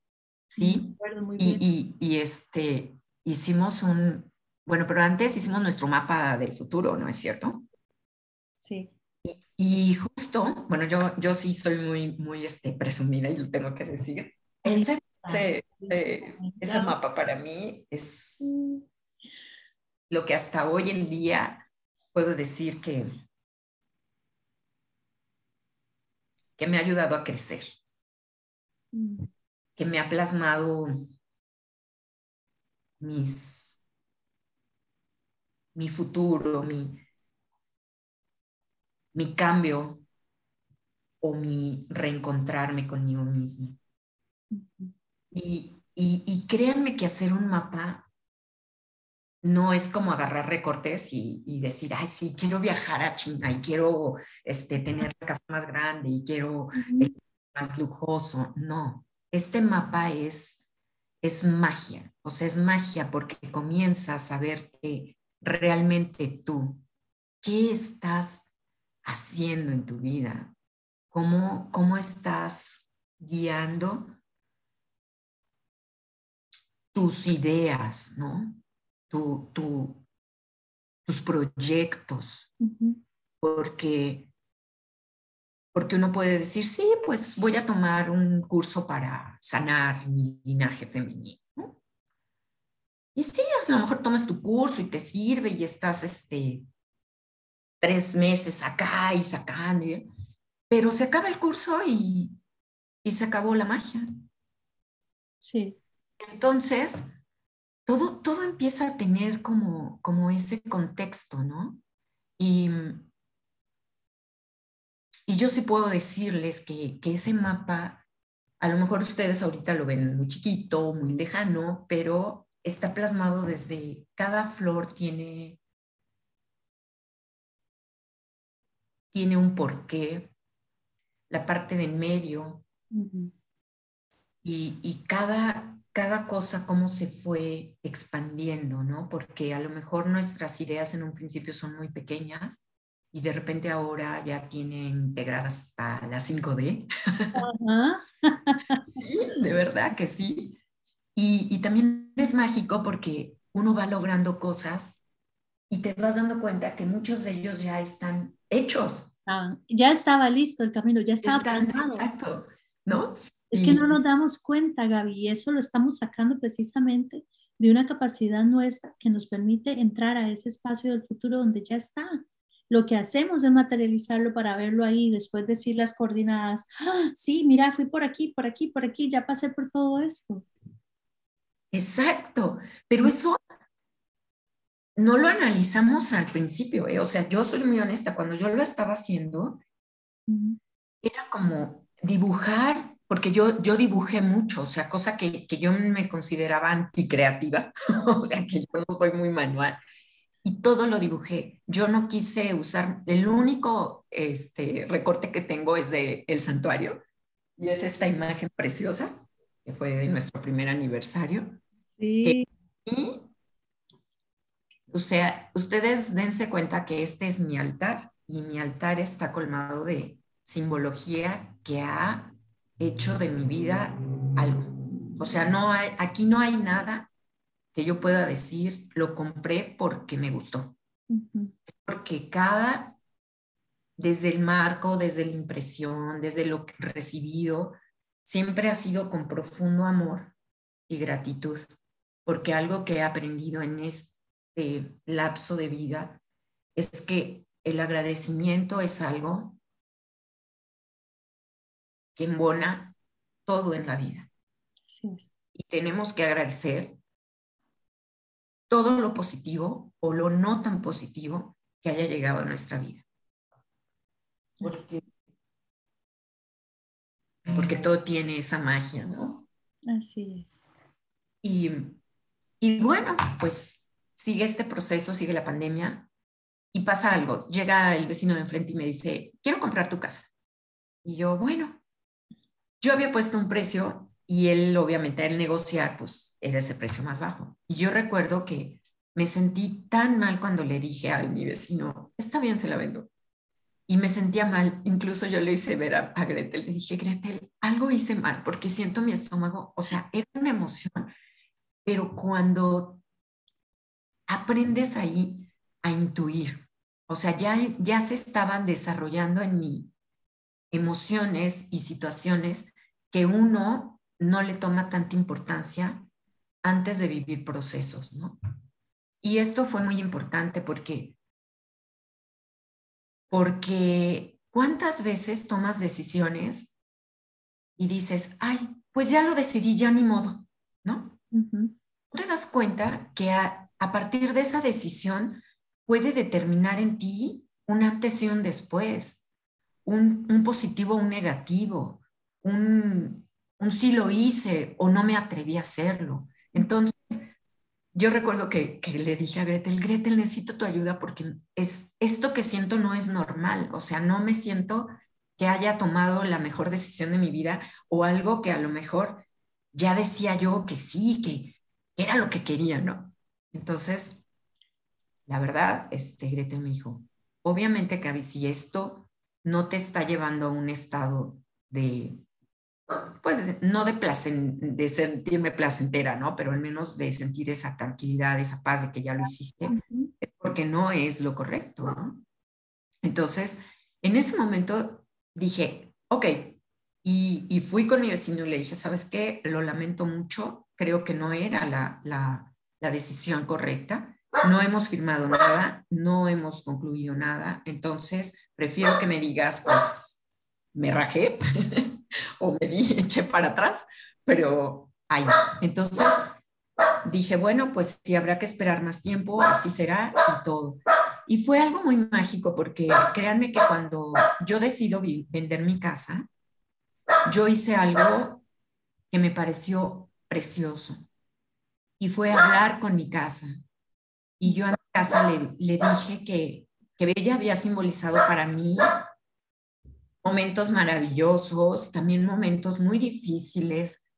Sí. y, y, este, hicimos un, bueno, pero antes hicimos nuestro mapa del futuro, ¿no es cierto? Sí. Y, justo, bueno, yo, yo sí soy muy, muy este, presumida y lo tengo que decir. Ese, ese, mapa para mí es lo que hasta hoy en día puedo decir que, que me ha ayudado a crecer, mm. que me ha plasmado mis, mi futuro, mi, mi cambio o mi reencontrarme conmigo mismo. Y, y, créanme que hacer un mapa no es como agarrar recortes y, decir, ay, sí, quiero viajar a China y quiero este, tener la casa más grande y quiero más lujoso. No, este mapa es, es magia, o sea, es magia porque comienzas a verte realmente tú. ¿Qué estás haciendo en tu vida? ¿Cómo, cómo estás guiando tus ideas, ¿no? Tu, tus proyectos, porque, porque uno puede decir, sí, pues voy a tomar un curso para sanar mi linaje femenino. Y sí, a lo mejor tomas tu curso y te sirve y estás este, tres meses acá y sacando, pero se acaba el curso y, y se acabó la magia. Sí. Entonces, todo, todo empieza a tener como, como ese contexto, ¿no? Y, y yo sí puedo decirles que, que ese mapa, a lo mejor ustedes ahorita lo ven muy chiquito, muy lejano, pero está plasmado desde cada flor tiene tiene un porqué, la parte de en medio y, y, cada, cada cosa cómo se fue expandiendo, ¿no? Porque a lo mejor nuestras ideas en un principio son muy pequeñas y de repente ahora ya tienen integradas hasta la 5D. sí, de verdad que sí. Y, y también es mágico porque uno va logrando cosas y te vas dando cuenta que muchos de ellos ya están hechos. Ah, ya estaba listo el camino, ya estaba. Exacto, ¿no? Es que no nos damos cuenta, Gaby, y eso lo estamos sacando precisamente de una capacidad nuestra que nos permite entrar a ese espacio del futuro donde ya está. Lo que hacemos es materializarlo para verlo ahí después decir las coordenadas. ¡Ah, sí, mira, fui por aquí, por aquí, por aquí, ya pasé por todo esto. Exacto, pero eso no lo analizamos al principio, ¿eh? o sea, yo soy muy honesta, cuando yo lo estaba haciendo, era como dibujar porque yo, yo dibujé mucho, o sea, cosa que, que yo me consideraba anticreativa, o sea, que yo no soy muy manual, y todo lo dibujé. Yo no quise usar, el único este, recorte que tengo es de El Santuario, y es esta imagen preciosa, que fue de nuestro primer aniversario. Sí. y, o sea, ustedes dense cuenta que este es mi altar, y mi altar está colmado de simbología que ha hecho de mi vida algo. O sea, no hay, aquí no hay nada que yo pueda decir, lo compré porque me gustó. Porque cada, desde el marco, desde la impresión, desde lo recibido, siempre ha sido con profundo amor y gratitud, porque algo que he aprendido en este lapso de vida es que el agradecimiento es algo que embona todo en la vida. Y tenemos que agradecer todo lo positivo o lo no tan positivo que haya llegado a nuestra vida. Porque, porque todo tiene esa magia, ¿no? Así es. Y, y bueno, pues sigue este proceso, sigue la pandemia y pasa algo. Llega el vecino de enfrente y me dice, quiero comprar tu casa. Y yo, bueno, yo había puesto un precio y él, obviamente, al negociar, pues era ese precio más bajo. Y yo recuerdo que me sentí tan mal cuando le dije a mi vecino, está bien, se la vendo. Y me sentía mal, incluso yo le hice ver a, Gretel, le dije, Gretel, algo hice mal porque siento mi estómago, o sea, era una emoción, pero cuando aprendes ahí a intuir, o sea, ya, ya se estaban desarrollando en mí emociones y situaciones que uno no le toma tanta importancia antes de vivir procesos, ¿no? Y esto fue muy importante porque, porque ¿cuántas veces tomas decisiones y dices, ay, pues ya lo decidí, ya ni modo, ¿no? Te das cuenta que a, a, partir de esa decisión puede determinar en ti un antes y un después, un, un positivo o un negativo, un, un sí lo hice o no me atreví a hacerlo. Entonces, yo recuerdo que, que, le dije a Gretel, Gretel, necesito tu ayuda porque es, esto que siento no es normal, o sea, no me siento que haya tomado la mejor decisión de mi vida o algo que a lo mejor ya decía yo que sí, que era lo que quería, ¿no? Entonces, la verdad, este, Gretel me dijo, obviamente, Gaby, si esto no te está llevando a un estado de pues no de, de sentirme placentera, ¿no? Pero al menos de sentir esa tranquilidad, esa paz de que ya lo hiciste, es porque no es lo correcto, ¿no? Entonces, en ese momento dije, ok, y, y, fui con mi vecino y le dije, ¿sabes qué? Lo lamento mucho, creo que no era la, la, la decisión correcta, no hemos firmado nada, no hemos concluido nada, entonces prefiero que me digas, pues, me rajé. o me di, eché para atrás, pero ahí. Entonces dije, bueno, pues si habrá que esperar más tiempo, así será y todo. Y fue algo muy mágico porque créanme que cuando yo decido vender mi casa, yo hice algo que me pareció precioso y fue hablar con mi casa. Y yo a mi casa le, le dije que, que ella había simbolizado para mí momentos maravillosos, también momentos muy difíciles,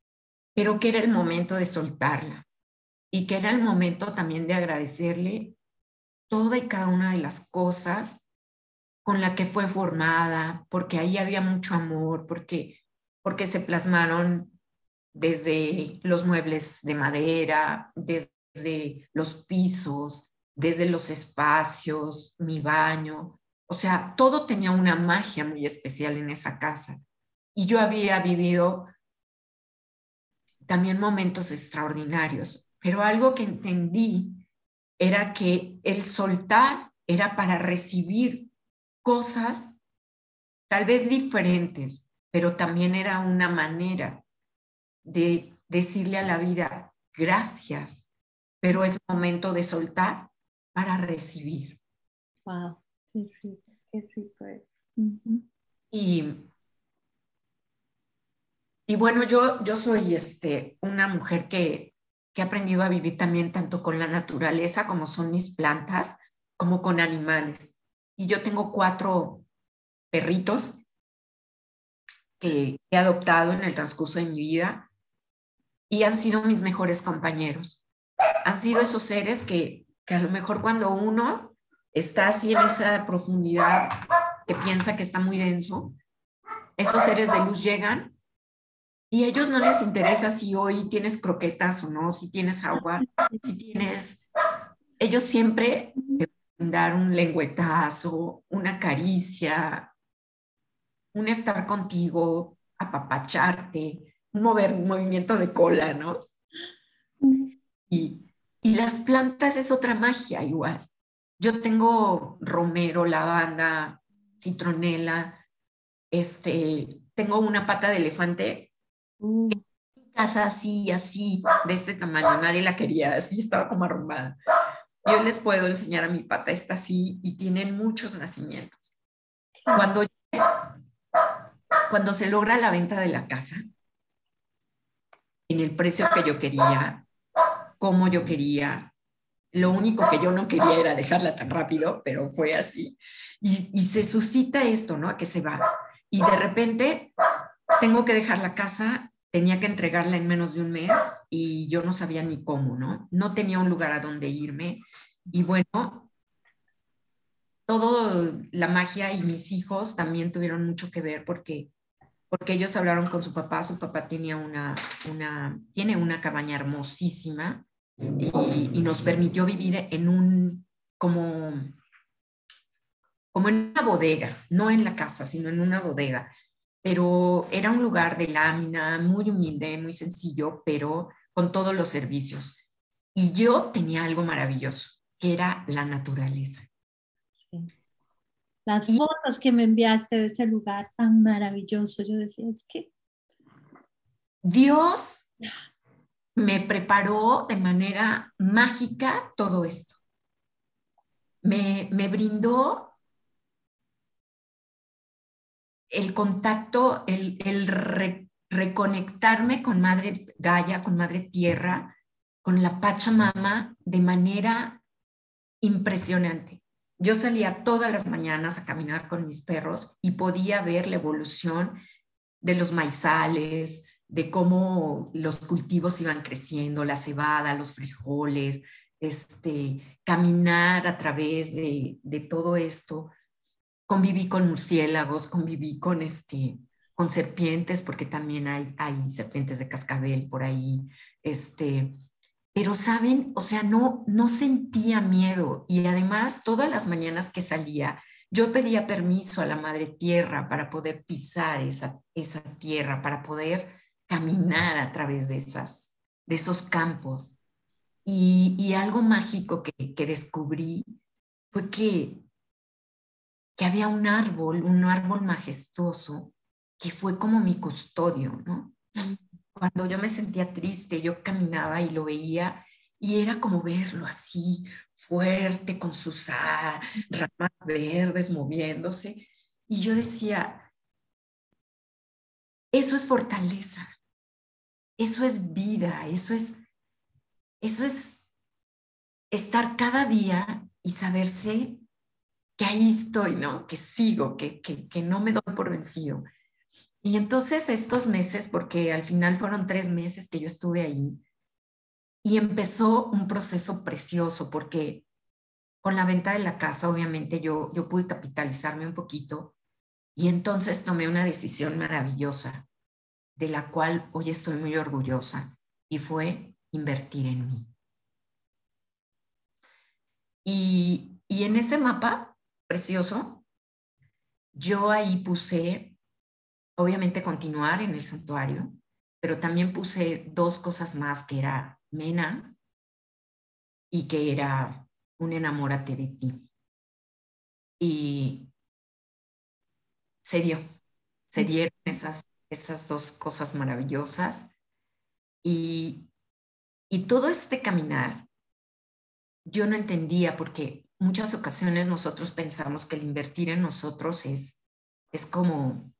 pero que era el momento de soltarla y que era el momento también de agradecerle toda y cada una de las cosas con la que fue formada, porque ahí había mucho amor, porque, porque se plasmaron desde los muebles de madera, desde los pisos, desde los espacios, mi baño, o sea, todo tenía una magia muy especial en esa casa. Y yo había vivido también momentos extraordinarios, pero algo que entendí era que el soltar era para recibir cosas tal vez diferentes, pero también era una manera de decirle a la vida, gracias, pero es momento de soltar para recibir. Wow. Y, y bueno, yo, yo soy este, una mujer que, que ha aprendido a vivir también tanto con la naturaleza como son mis plantas, como con animales. Y yo tengo cuatro perritos que he adoptado en el transcurso de mi vida y han sido mis mejores compañeros. Han sido esos seres que, que a lo mejor cuando uno está así en esa profundidad que piensa que está muy denso, esos seres de luz llegan Y a ellos no les interesa si hoy tienes croquetas o no, si tienes agua, si tienes... Ellos siempre dar un lengüetazo, una caricia, un estar contigo, apapacharte, un mover, un movimiento de cola, ¿no? Y, y las plantas es otra magia igual. Yo tengo romero, lavanda, citronela, este, tengo una pata de elefante. Uh. casa así, así, de este tamaño, nadie la quería, así estaba como arrumbada. Yo les puedo enseñar a mi pata, está así y tienen muchos nacimientos. Cuando, cuando se logra la venta de la casa, en el precio que yo quería, como yo quería, lo único que yo no quería era dejarla tan rápido, pero fue así. Y, y se suscita esto, ¿no? Que se va. Y de repente tengo que dejar la casa tenía que entregarla en menos de un mes y yo no sabía ni cómo, ¿no? No tenía un lugar a donde irme. Y bueno, todo la magia y mis hijos también tuvieron mucho que ver porque, porque ellos hablaron con su papá. Su papá tenía una, una, tiene una cabaña hermosísima y, y nos permitió vivir en un, como, como en una bodega, no en la casa, sino en una bodega pero era un lugar de lámina, muy humilde, muy sencillo, pero con todos los servicios. Y yo tenía algo maravilloso, que era la naturaleza. Las fotos que me enviaste de ese lugar tan maravilloso, yo decía, es que... Dios me preparó de manera mágica todo esto. Me, me brindó el contacto, el, reconectarme con Madre Gaia, con Madre Tierra, con la Pachamama de manera impresionante. Yo salía todas las mañanas a caminar con mis perros y podía ver la evolución de los maizales, de cómo los cultivos iban creciendo, la cebada, los frijoles, este, caminar a través de, de todo esto. Conviví con murciélagos, conviví con, este, con serpientes, porque también hay, hay serpientes de cascabel por ahí, este, pero saben, o sea, no, no sentía miedo y además todas las mañanas que salía, yo pedía permiso a la madre tierra para poder pisar esa, esa tierra, para poder caminar a través de, esas, de esos campos. Y, y algo mágico que, que descubrí fue que que había un árbol, un árbol majestuoso, que fue como mi custodio, ¿no? Cuando yo me sentía triste, yo caminaba y lo veía y era como verlo así, fuerte, con sus ramas verdes moviéndose. Y yo decía, eso es fortaleza, eso es vida, eso es, eso es estar cada día y saberse que ahí estoy, ¿no? Que sigo, que, que, no me doy por vencido. Y entonces estos meses, porque al final fueron tres meses que yo estuve ahí, y empezó un proceso precioso, porque con la venta de la casa, obviamente yo, yo pude capitalizarme un poquito, y entonces tomé una decisión maravillosa, de la cual hoy estoy muy orgullosa, y fue invertir en mí. Y, y en ese mapa precioso. Yo ahí puse, obviamente, continuar en el santuario, pero también puse dos cosas más, que era Mena y que era un enamórate de ti. Y se dio, se dieron esas, esas dos cosas maravillosas. Y, y todo este caminar, yo no entendía porque muchas ocasiones nosotros pensamos que el invertir en nosotros es, es como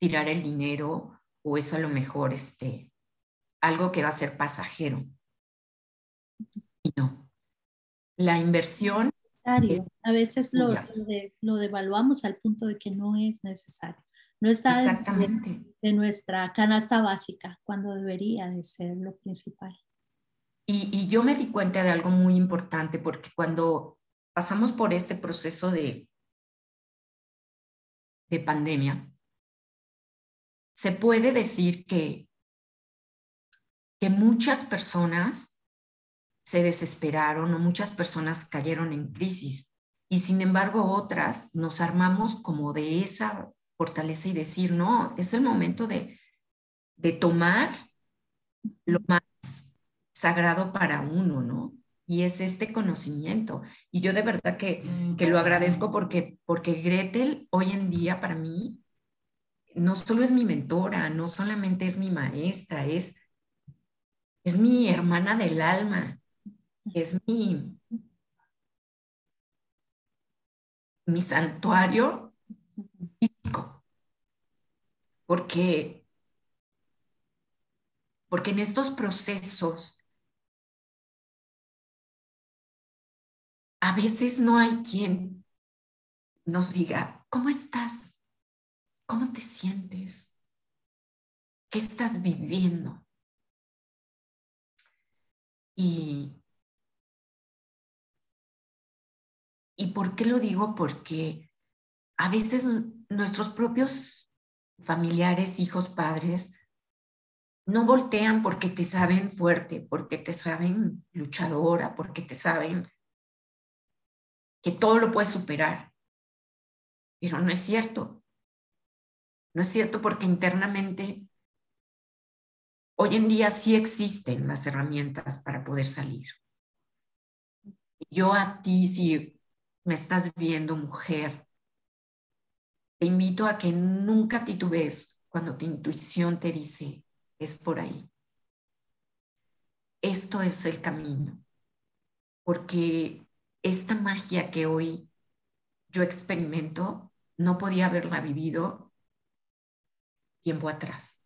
tirar el dinero o es a lo mejor este, algo que va a ser pasajero. Y no. La inversión... a veces lo, lo, devaluamos al punto de que no es necesario. No está Exactamente. De, nuestra canasta básica cuando debería de ser lo principal. Y, y, yo me di cuenta de algo muy importante porque cuando pasamos por este proceso de, de pandemia, se puede decir que que muchas personas se desesperaron o muchas personas cayeron en crisis y sin embargo otras nos armamos como de esa fortaleza y decir, no, es el momento de, de tomar lo más sagrado para uno, ¿no? Y es este conocimiento. Y yo de verdad que, que lo agradezco porque, porque Gretel hoy en día para mí no solo es mi mentora, no solamente es mi maestra, es, es mi hermana del alma, es mi, mi santuario físico. Porque, porque en estos procesos a veces no hay quien nos diga, ¿cómo estás? ¿Cómo te sientes? ¿Qué estás viviendo? Y, ¿Y por qué lo digo? Porque a veces nuestros propios familiares, hijos, padres, no voltean porque te saben fuerte, porque te saben luchadora, porque te saben que todo lo puedes superar. Pero no es cierto. No es cierto porque internamente hoy en día sí existen las herramientas para poder salir. Yo a ti, si me estás viendo mujer, te invito a que nunca titubees cuando tu intuición te dice, es por ahí. Esto es el camino, porque esta magia que hoy yo experimento, no podía haberla vivido tiempo atrás.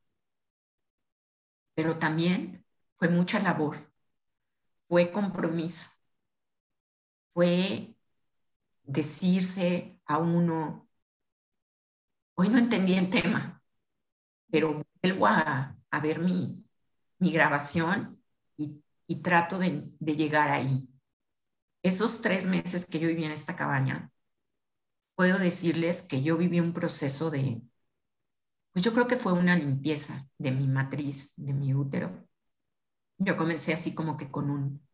Pero también fue mucha labor, fue compromiso, fue decirse a uno, hoy no entendí el tema, pero vuelvo a, a ver mi, mi grabación y, y trato de, de llegar ahí. Esos tres meses que yo viví en esta cabaña, puedo decirles que yo viví un proceso de, pues yo creo que fue una limpieza de mi matriz, de mi útero. Yo comencé así como que con un,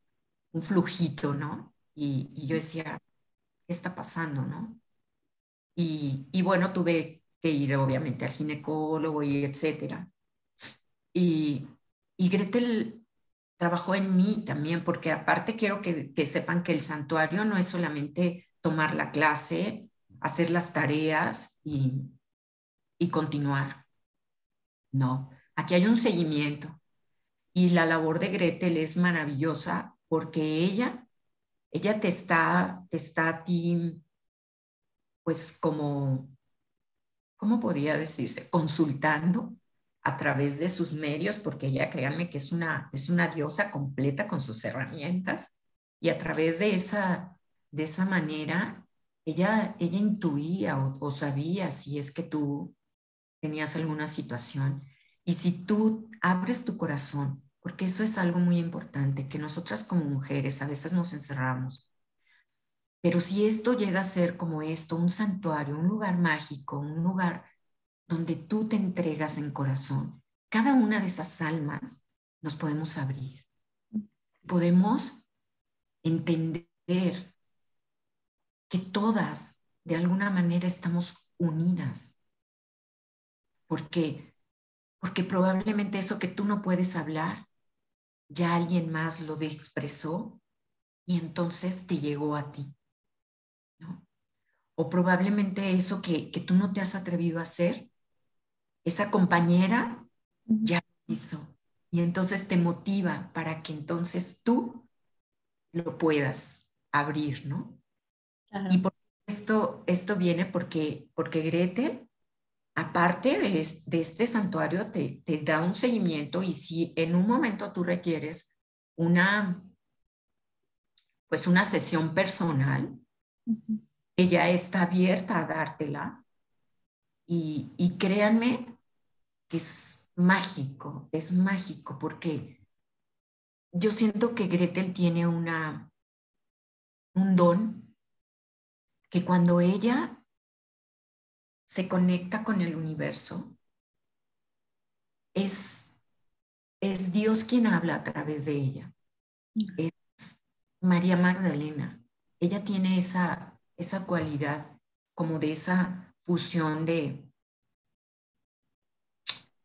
un flujito, ¿no? Y, y, yo decía, ¿qué está pasando, no? Y, y, bueno, tuve que ir obviamente al ginecólogo y etcétera. Y, y Gretel trabajó en mí también, porque aparte quiero que, que sepan que el santuario no es solamente tomar la clase, hacer las tareas y, y continuar. No, aquí hay un seguimiento. Y la labor de Gretel es maravillosa porque ella, ella te está, te está a ti, pues como, ¿cómo podría decirse? Consultando a través de sus medios, porque ella, créanme que es una, es una diosa completa con sus herramientas, y a través de esa, de esa manera, ella, ella intuía o sabía si es que tú tenías alguna situación. Y si tú abres tu corazón, porque eso es algo muy importante, que nosotras como mujeres a veces nos encerramos, pero si esto llega a ser como esto, un santuario, un lugar mágico, un lugar donde tú te entregas en corazón, cada una de esas almas nos podemos abrir. Podemos entender que todas de alguna manera estamos unidas porque, porque probablemente eso que tú no puedes hablar, ya alguien más lo expresó y entonces te llegó a ti. O probablemente eso que, que tú no te has atrevido a hacer, esa compañera ya lo hizo. Y entonces te motiva para que entonces tú lo puedas abrir, ¿no? Y por esto, esto viene porque, porque Gretel aparte de, este santuario, te, da un seguimiento y si en un momento tú requieres una, pues una sesión personal, ella está abierta a dártela y, y créanme que es mágico, es mágico porque yo siento que Gretel tiene una, un don que cuando ella se conecta con el universo, es, es Dios quien habla a través de ella. Es María Magdalena. Ella tiene esa, esa cualidad como de esa fusión de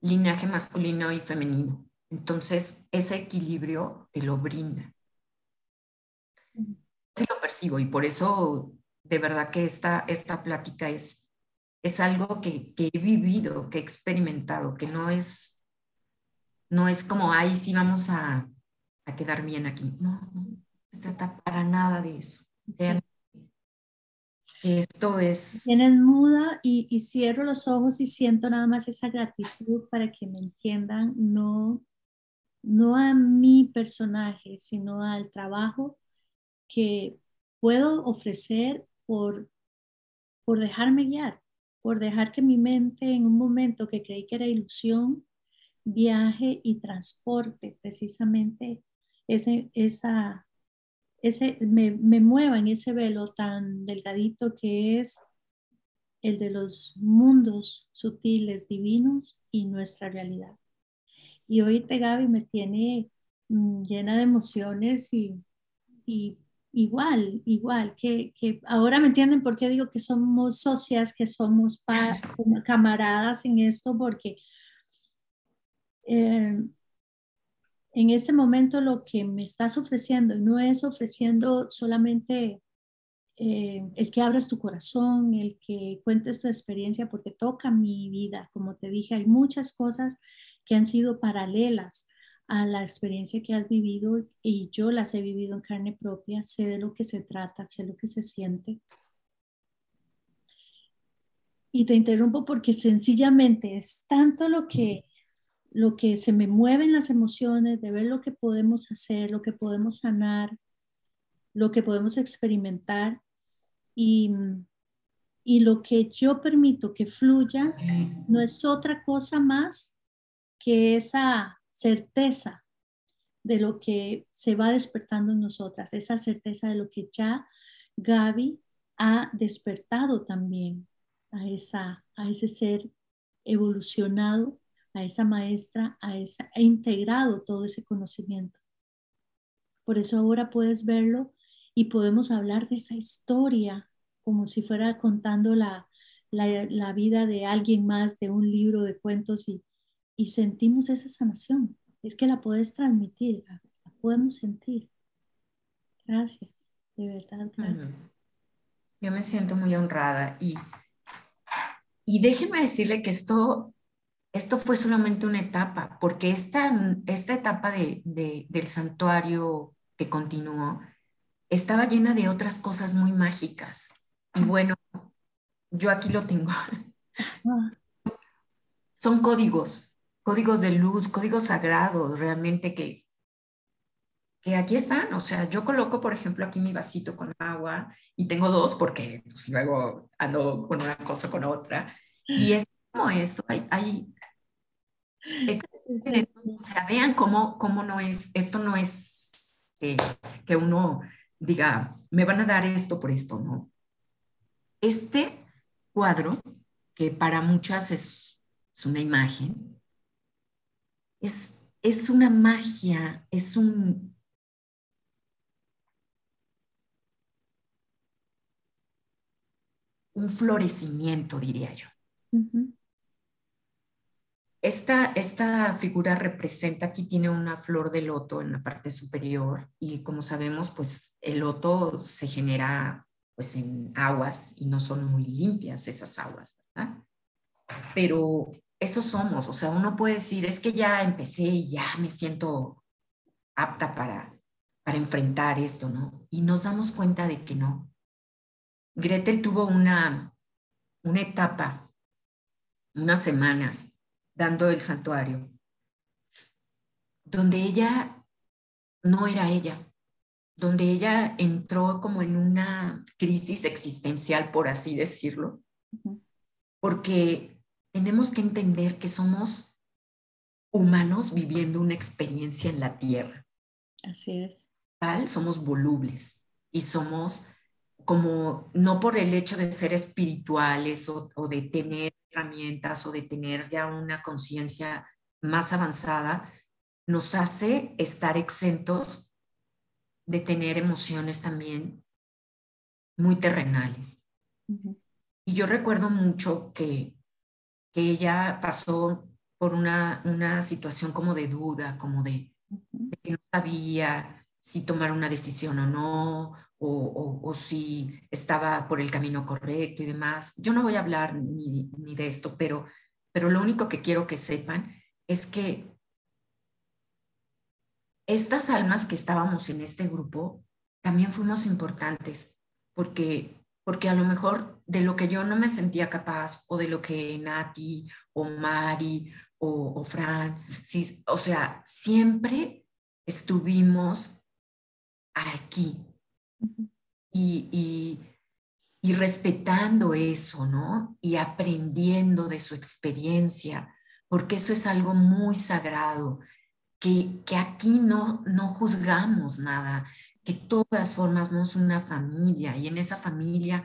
linaje masculino y femenino. Entonces, ese equilibrio te lo brinda. Sí lo percibo y por eso de verdad que esta, esta plática es, es algo que, que he vivido, que he experimentado, que no es, no es como, ay, sí vamos a, a quedar bien aquí. No, no se trata para nada de eso. Esto es... Tienen muda y, y, cierro los ojos y siento nada más esa gratitud para que me entiendan, no, no a mi personaje, sino al trabajo que puedo ofrecer por, por dejarme guiar, por dejar que mi mente en un momento que creí que era ilusión, viaje y transporte precisamente ese, esa, ese, me, me mueva en ese velo tan delgadito que es el de los mundos sutiles, divinos y nuestra realidad. Y oírte, Gaby, me tiene mm, llena de emociones y, y igual, igual, que, que, ahora me entienden por qué digo que somos socias, que somos camaradas en esto, porque eh, en ese momento lo que me estás ofreciendo no es ofreciendo solamente eh, el que abras tu corazón, el que cuentes tu experiencia, porque toca mi vida. Como te dije, hay muchas cosas que han sido paralelas a la experiencia que has vivido y yo las he vivido en carne propia, sé de lo que se trata, sé lo que se siente. Y te interrumpo porque sencillamente es tanto lo que lo que se me mueven las emociones, de ver lo que podemos hacer, lo que podemos sanar, lo que podemos experimentar y, y lo que yo permito que fluya no es otra cosa más que esa certeza de lo que se va despertando en nosotras, esa certeza de lo que ya Gaby ha despertado también a, esa, a ese ser evolucionado a esa maestra, a esa, ha integrado todo ese conocimiento. Por eso ahora puedes verlo y podemos hablar de esa historia como si fuera contando la, la, vida de alguien más, de un libro de cuentos y, y sentimos esa sanación. Es que la puedes transmitir, la, podemos sentir. Gracias, de verdad. Yo me siento muy honrada y, y déjenme decirle que esto esto fue solamente una etapa, porque esta, esta etapa de, del santuario que continuó estaba llena de otras cosas muy mágicas. Y bueno, yo aquí lo tengo. Son códigos, códigos de luz, códigos sagrados, realmente que, que aquí están. O sea, yo coloco, por ejemplo, aquí mi vasito con agua y tengo dos porque pues, luego ando con una cosa con otra. Y es como esto, hay, hay, o sea, vean cómo, cómo no es, esto no es eh, que uno diga, me van a dar esto por esto, no. Este cuadro, que para muchas es, es una imagen, es, es una magia, es un, un florecimiento, diría yo. Esta, esta figura representa, aquí tiene una flor de loto en la parte superior y como sabemos, pues el loto se genera pues en aguas y no son muy limpias esas aguas. Pero eso somos, o sea, uno puede decir, es que ya empecé y ya me siento apta para, para enfrentar esto, ¿no? Y nos damos cuenta de que no. Gretel tuvo una, una etapa, unas semanas, dando el santuario, donde ella no era ella, donde ella entró como en una crisis existencial, por así decirlo, porque tenemos que entender que somos humanos viviendo una experiencia en la tierra. Así es. Tal, somos volubles y somos como, no por el hecho de ser espirituales o, o de tener herramientas o de tener ya una conciencia más avanzada, nos hace estar exentos de tener emociones también muy terrenales. Y yo recuerdo mucho que, que ella pasó por una, una, situación como de duda, como de, que no sabía si tomar una decisión o no, o, o, si estaba por el camino correcto y demás. Yo no voy a hablar ni, ni de esto, pero, pero lo único que quiero que sepan es que estas almas que estábamos en este grupo también fuimos importantes, porque, porque a lo mejor de lo que yo no me sentía capaz o de lo que Nati o Mari o, Fran, sí, o sea, siempre estuvimos aquí y, y, respetando eso, ¿no? Y aprendiendo de su experiencia, porque eso es algo muy sagrado, que, que aquí no, no juzgamos nada, que todas formamos una familia y en esa familia,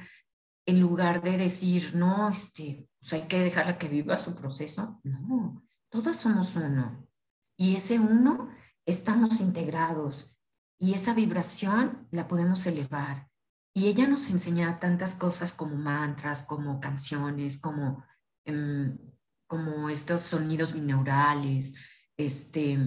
en lugar de decir, no, este, pues hay que dejarla que viva su proceso, no, todas somos uno. Y ese uno estamos integrados y esa vibración la podemos elevar. Y ella nos enseña tantas cosas como mantras, como canciones, como, em, como estos sonidos binaurales, este,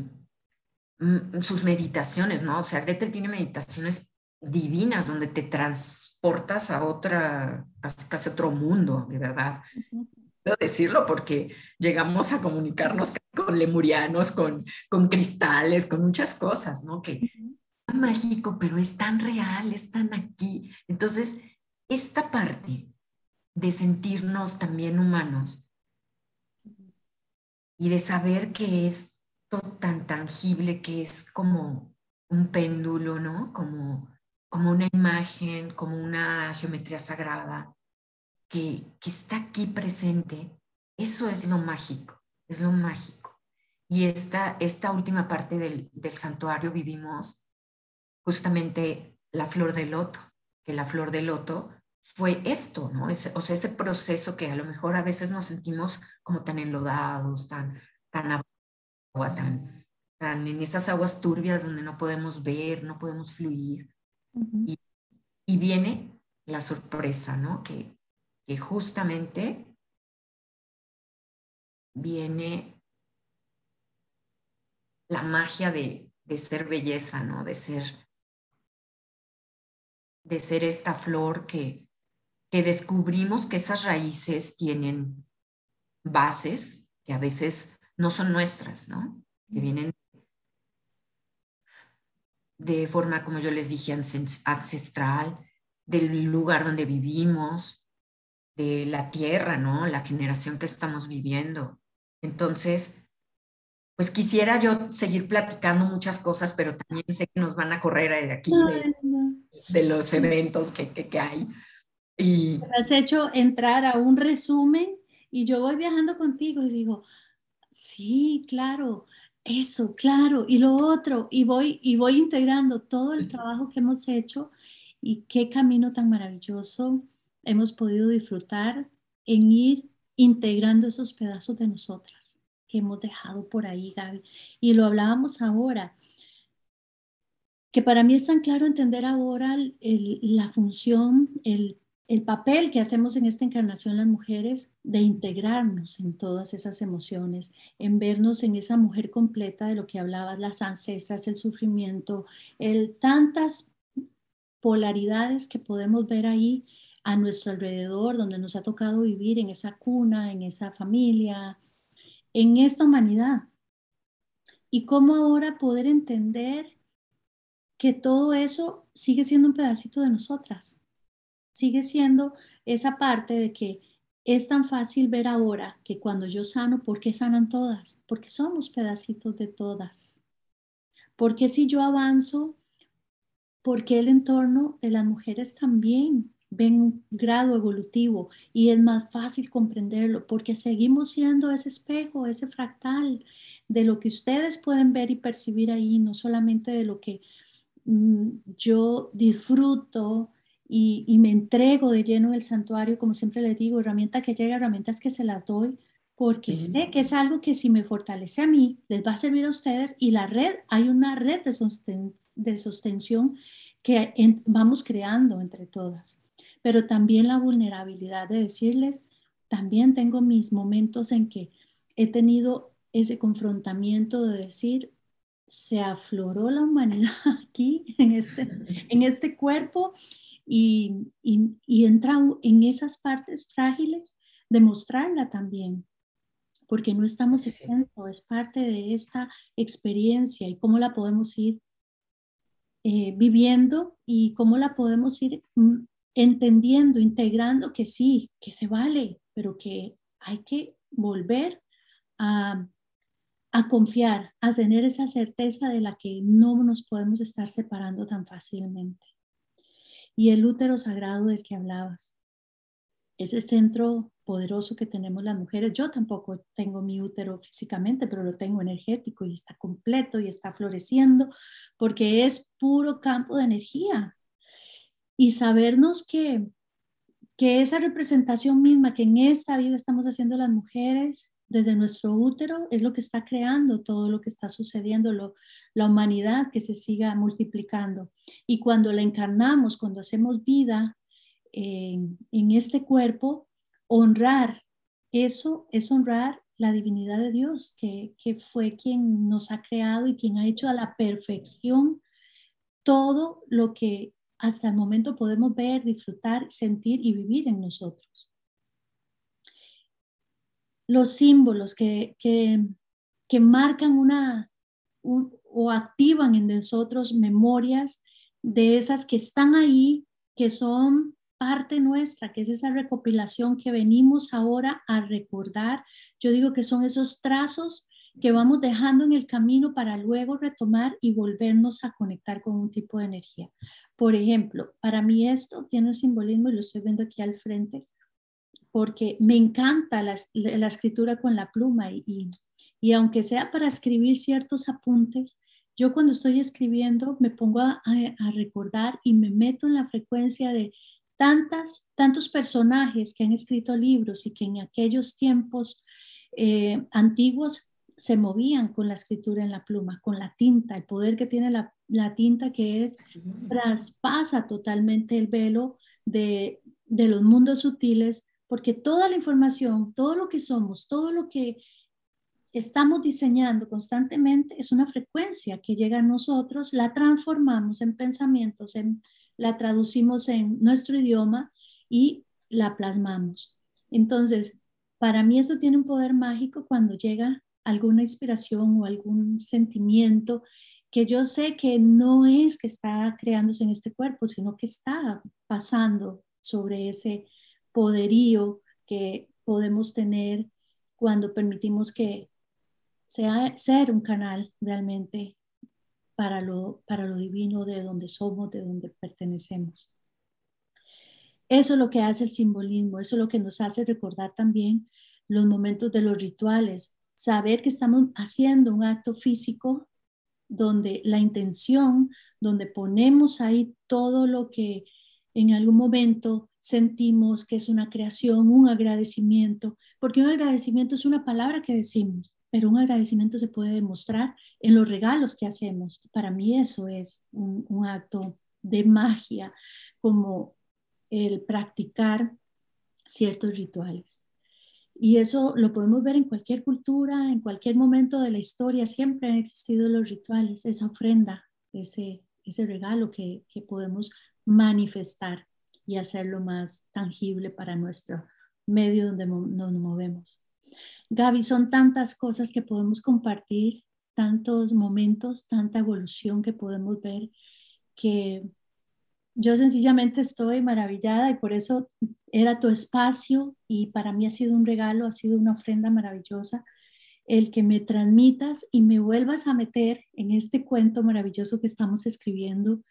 mm, sus meditaciones, ¿no? O sea, Gretel tiene meditaciones divinas donde te transportas a otra, casi, otro mundo, de verdad. Puedo decirlo porque llegamos a comunicarnos con lemurianos, con, con cristales, con muchas cosas, ¿no? Que mágico, pero es tan real, es tan aquí. Entonces, esta parte de sentirnos también humanos y de saber que es tan tangible, que es como un péndulo, ¿no? Como, como una imagen, como una geometría sagrada, que, que está aquí presente, eso es lo mágico, es lo mágico. Y esta, esta última parte del, del santuario vivimos justamente la flor de loto, que la flor de loto fue esto, ¿no? Ese, o sea, ese proceso que a lo mejor a veces nos sentimos como tan enlodados, tan, tan agua, tan, tan en esas aguas turbias donde no podemos ver, no podemos fluir. y, y, viene la sorpresa, ¿no? Que, que justamente viene la magia de, de ser belleza, ¿no? De ser, de ser esta flor que, que descubrimos que esas raíces tienen bases que a veces no son nuestras, ¿no? Que vienen de forma, como yo les dije, ancestral, del lugar donde vivimos, de la tierra, ¿no? La generación que estamos viviendo. Entonces, pues quisiera yo seguir platicando muchas cosas, pero también sé que nos van a correr de aquí, de, los eventos que, que, que hay. Y... Has hecho entrar a un resumen y yo voy viajando contigo y digo, sí, claro, eso, claro, y lo otro, y voy, y voy integrando todo el trabajo que hemos hecho y qué camino tan maravilloso hemos podido disfrutar en ir integrando esos pedazos de nosotras que hemos dejado por ahí, Gaby. Y lo hablábamos ahora, que para mí es tan claro entender ahora la función, el el papel que hacemos en esta encarnación las mujeres de integrarnos en todas esas emociones, en vernos en esa mujer completa de lo que hablabas, las ancestras, el sufrimiento, el, tantas polaridades que podemos ver ahí a nuestro alrededor, donde nos ha tocado vivir en esa cuna, en esa familia, en esta humanidad. Y cómo ahora poder entender que todo eso sigue siendo un pedacito de nosotras sigue siendo esa parte de que es tan fácil ver ahora que cuando yo sano, ¿por qué sanan todas? Porque somos pedacitos de todas. Porque si yo avanzo, porque el entorno de las mujeres también ven un grado evolutivo y es más fácil comprenderlo porque seguimos siendo ese espejo, ese fractal de lo que ustedes pueden ver y percibir ahí, no solamente de lo que yo disfruto y, me entrego de lleno del santuario, como siempre les digo, herramienta que llega, herramientas que se las doy, porque sé que es algo que si me fortalece a mí, les va a servir a ustedes y la red, hay una red de, de sostención que vamos creando entre todas, pero también la vulnerabilidad de decirles, también tengo mis momentos en que he tenido ese confrontamiento de decir, se afloró la humanidad aquí, en este, en este cuerpo, y, y, y entra en esas partes frágiles, demostrarla también, porque no estamos exentos, es parte de esta experiencia y cómo la podemos ir eh, viviendo y cómo la podemos ir mm, entendiendo, integrando que sí, que se vale, pero que hay que volver a, a confiar, a tener esa certeza de la que no nos podemos estar separando tan fácilmente. Y el útero sagrado del que hablabas, ese centro poderoso que tenemos las mujeres. Yo tampoco tengo mi útero físicamente, pero lo tengo energético y está completo y está floreciendo porque es puro campo de energía. Y sabernos que, que esa representación misma que en esta vida estamos haciendo las mujeres desde nuestro útero es lo que está creando todo lo que está sucediendo, lo, la humanidad que se siga multiplicando. Y cuando la encarnamos, cuando hacemos vida en, en este cuerpo, honrar eso es honrar la divinidad de Dios, que, que, fue quien nos ha creado y quien ha hecho a la perfección todo lo que hasta el momento podemos ver, disfrutar, sentir y vivir en nosotros. Los símbolos que, que, que marcan una o activan en nosotros memorias de esas que están ahí, que son parte nuestra, que es esa recopilación que venimos ahora a recordar. Yo digo que son esos trazos que vamos dejando en el camino para luego retomar y volvernos a conectar con un tipo de energía. Por ejemplo, para mí esto tiene un simbolismo y lo estoy viendo aquí al frente, porque me encanta la, escritura con la pluma y, y, aunque sea para escribir ciertos apuntes, yo cuando estoy escribiendo me pongo a recordar y me meto en la frecuencia de tantas, tantos personajes que han escrito libros y que en aquellos tiempos eh, antiguos se movían con la escritura en la pluma, con la tinta, el poder que tiene la, tinta que es, traspasa totalmente el velo de, de los mundos sutiles, porque toda la información, todo lo que somos, todo lo que estamos diseñando constantemente es una frecuencia que llega a nosotros, la transformamos en pensamientos, en, la traducimos en nuestro idioma y la plasmamos. Entonces, para mí eso tiene un poder mágico cuando llega alguna inspiración o algún sentimiento que yo sé que no es que está creándose en este cuerpo, sino que está pasando sobre ese poderío que podemos tener cuando permitimos que sea ser un canal realmente para lo, para lo divino de donde somos, de donde pertenecemos. Eso es lo que hace el simbolismo, eso es lo que nos hace recordar también los momentos de los rituales, saber que estamos haciendo un acto físico donde la intención, donde ponemos ahí todo lo que en algún momento sentimos que es una creación, un agradecimiento, porque un agradecimiento es una palabra que decimos, pero un agradecimiento se puede demostrar en los regalos que hacemos. Para mí eso es un, acto de magia, como el practicar ciertos rituales. Y eso lo podemos ver en cualquier cultura, en cualquier momento de la historia, siempre han existido los rituales, esa ofrenda, ese, regalo que podemos manifestar y hacerlo más tangible para nuestro medio donde nos movemos. Gaby, son tantas cosas que podemos compartir, tantos momentos, tanta evolución que podemos ver, que yo sencillamente estoy maravillada y por eso era tu espacio y para mí ha sido un regalo, ha sido una ofrenda maravillosa el que me transmitas y me vuelvas a meter en este cuento maravilloso que estamos escribiendo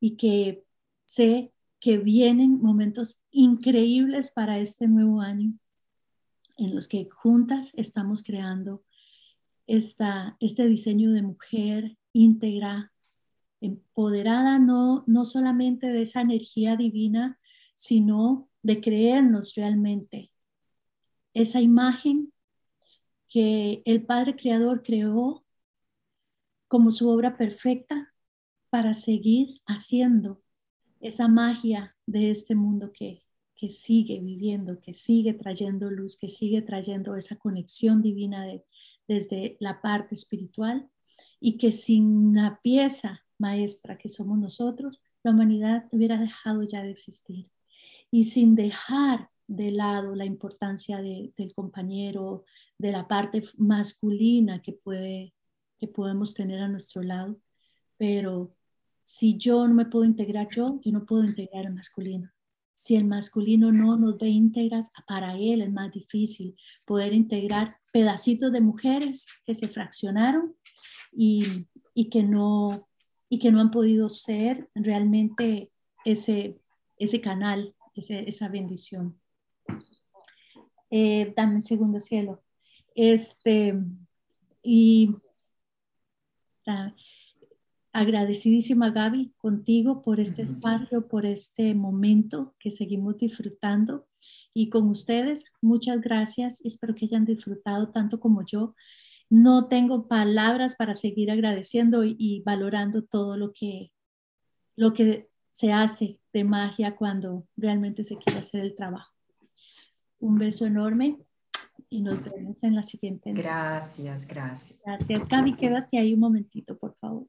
y que sé que vienen momentos increíbles para este nuevo año en los que juntas estamos creando esta, este diseño de mujer íntegra, empoderada no, no solamente de esa energía divina, sino de creernos realmente esa imagen que el Padre Creador creó como su obra perfecta para seguir haciendo esa magia de este mundo que, que sigue viviendo, que sigue trayendo luz, que sigue trayendo esa conexión divina de, desde la parte espiritual y que sin la pieza maestra que somos nosotros, la humanidad hubiera dejado ya de existir. Y sin dejar de lado la importancia del compañero, de la parte masculina que, puede, que podemos tener a nuestro lado, pero si yo no me puedo integrar yo, yo no puedo integrar el masculino. Si el masculino no nos ve íntegras, para él es más difícil poder integrar pedacitos de mujeres que se fraccionaron y, y que, no, y que no han podido ser realmente ese, ese canal, ese, esa bendición. Eh, dame un segundo cielo. Este, y agradecidísima Gaby contigo por este espacio, por este momento que seguimos disfrutando y con ustedes. Muchas gracias y espero que hayan disfrutado tanto como yo. No tengo palabras para seguir agradeciendo y, valorando todo lo que, lo que se hace de magia cuando realmente se quiere hacer el trabajo. Un beso enorme y nos vemos en la siguiente. Gracias, gracias. Gracias. Gaby, quédate ahí un momentito, por favor.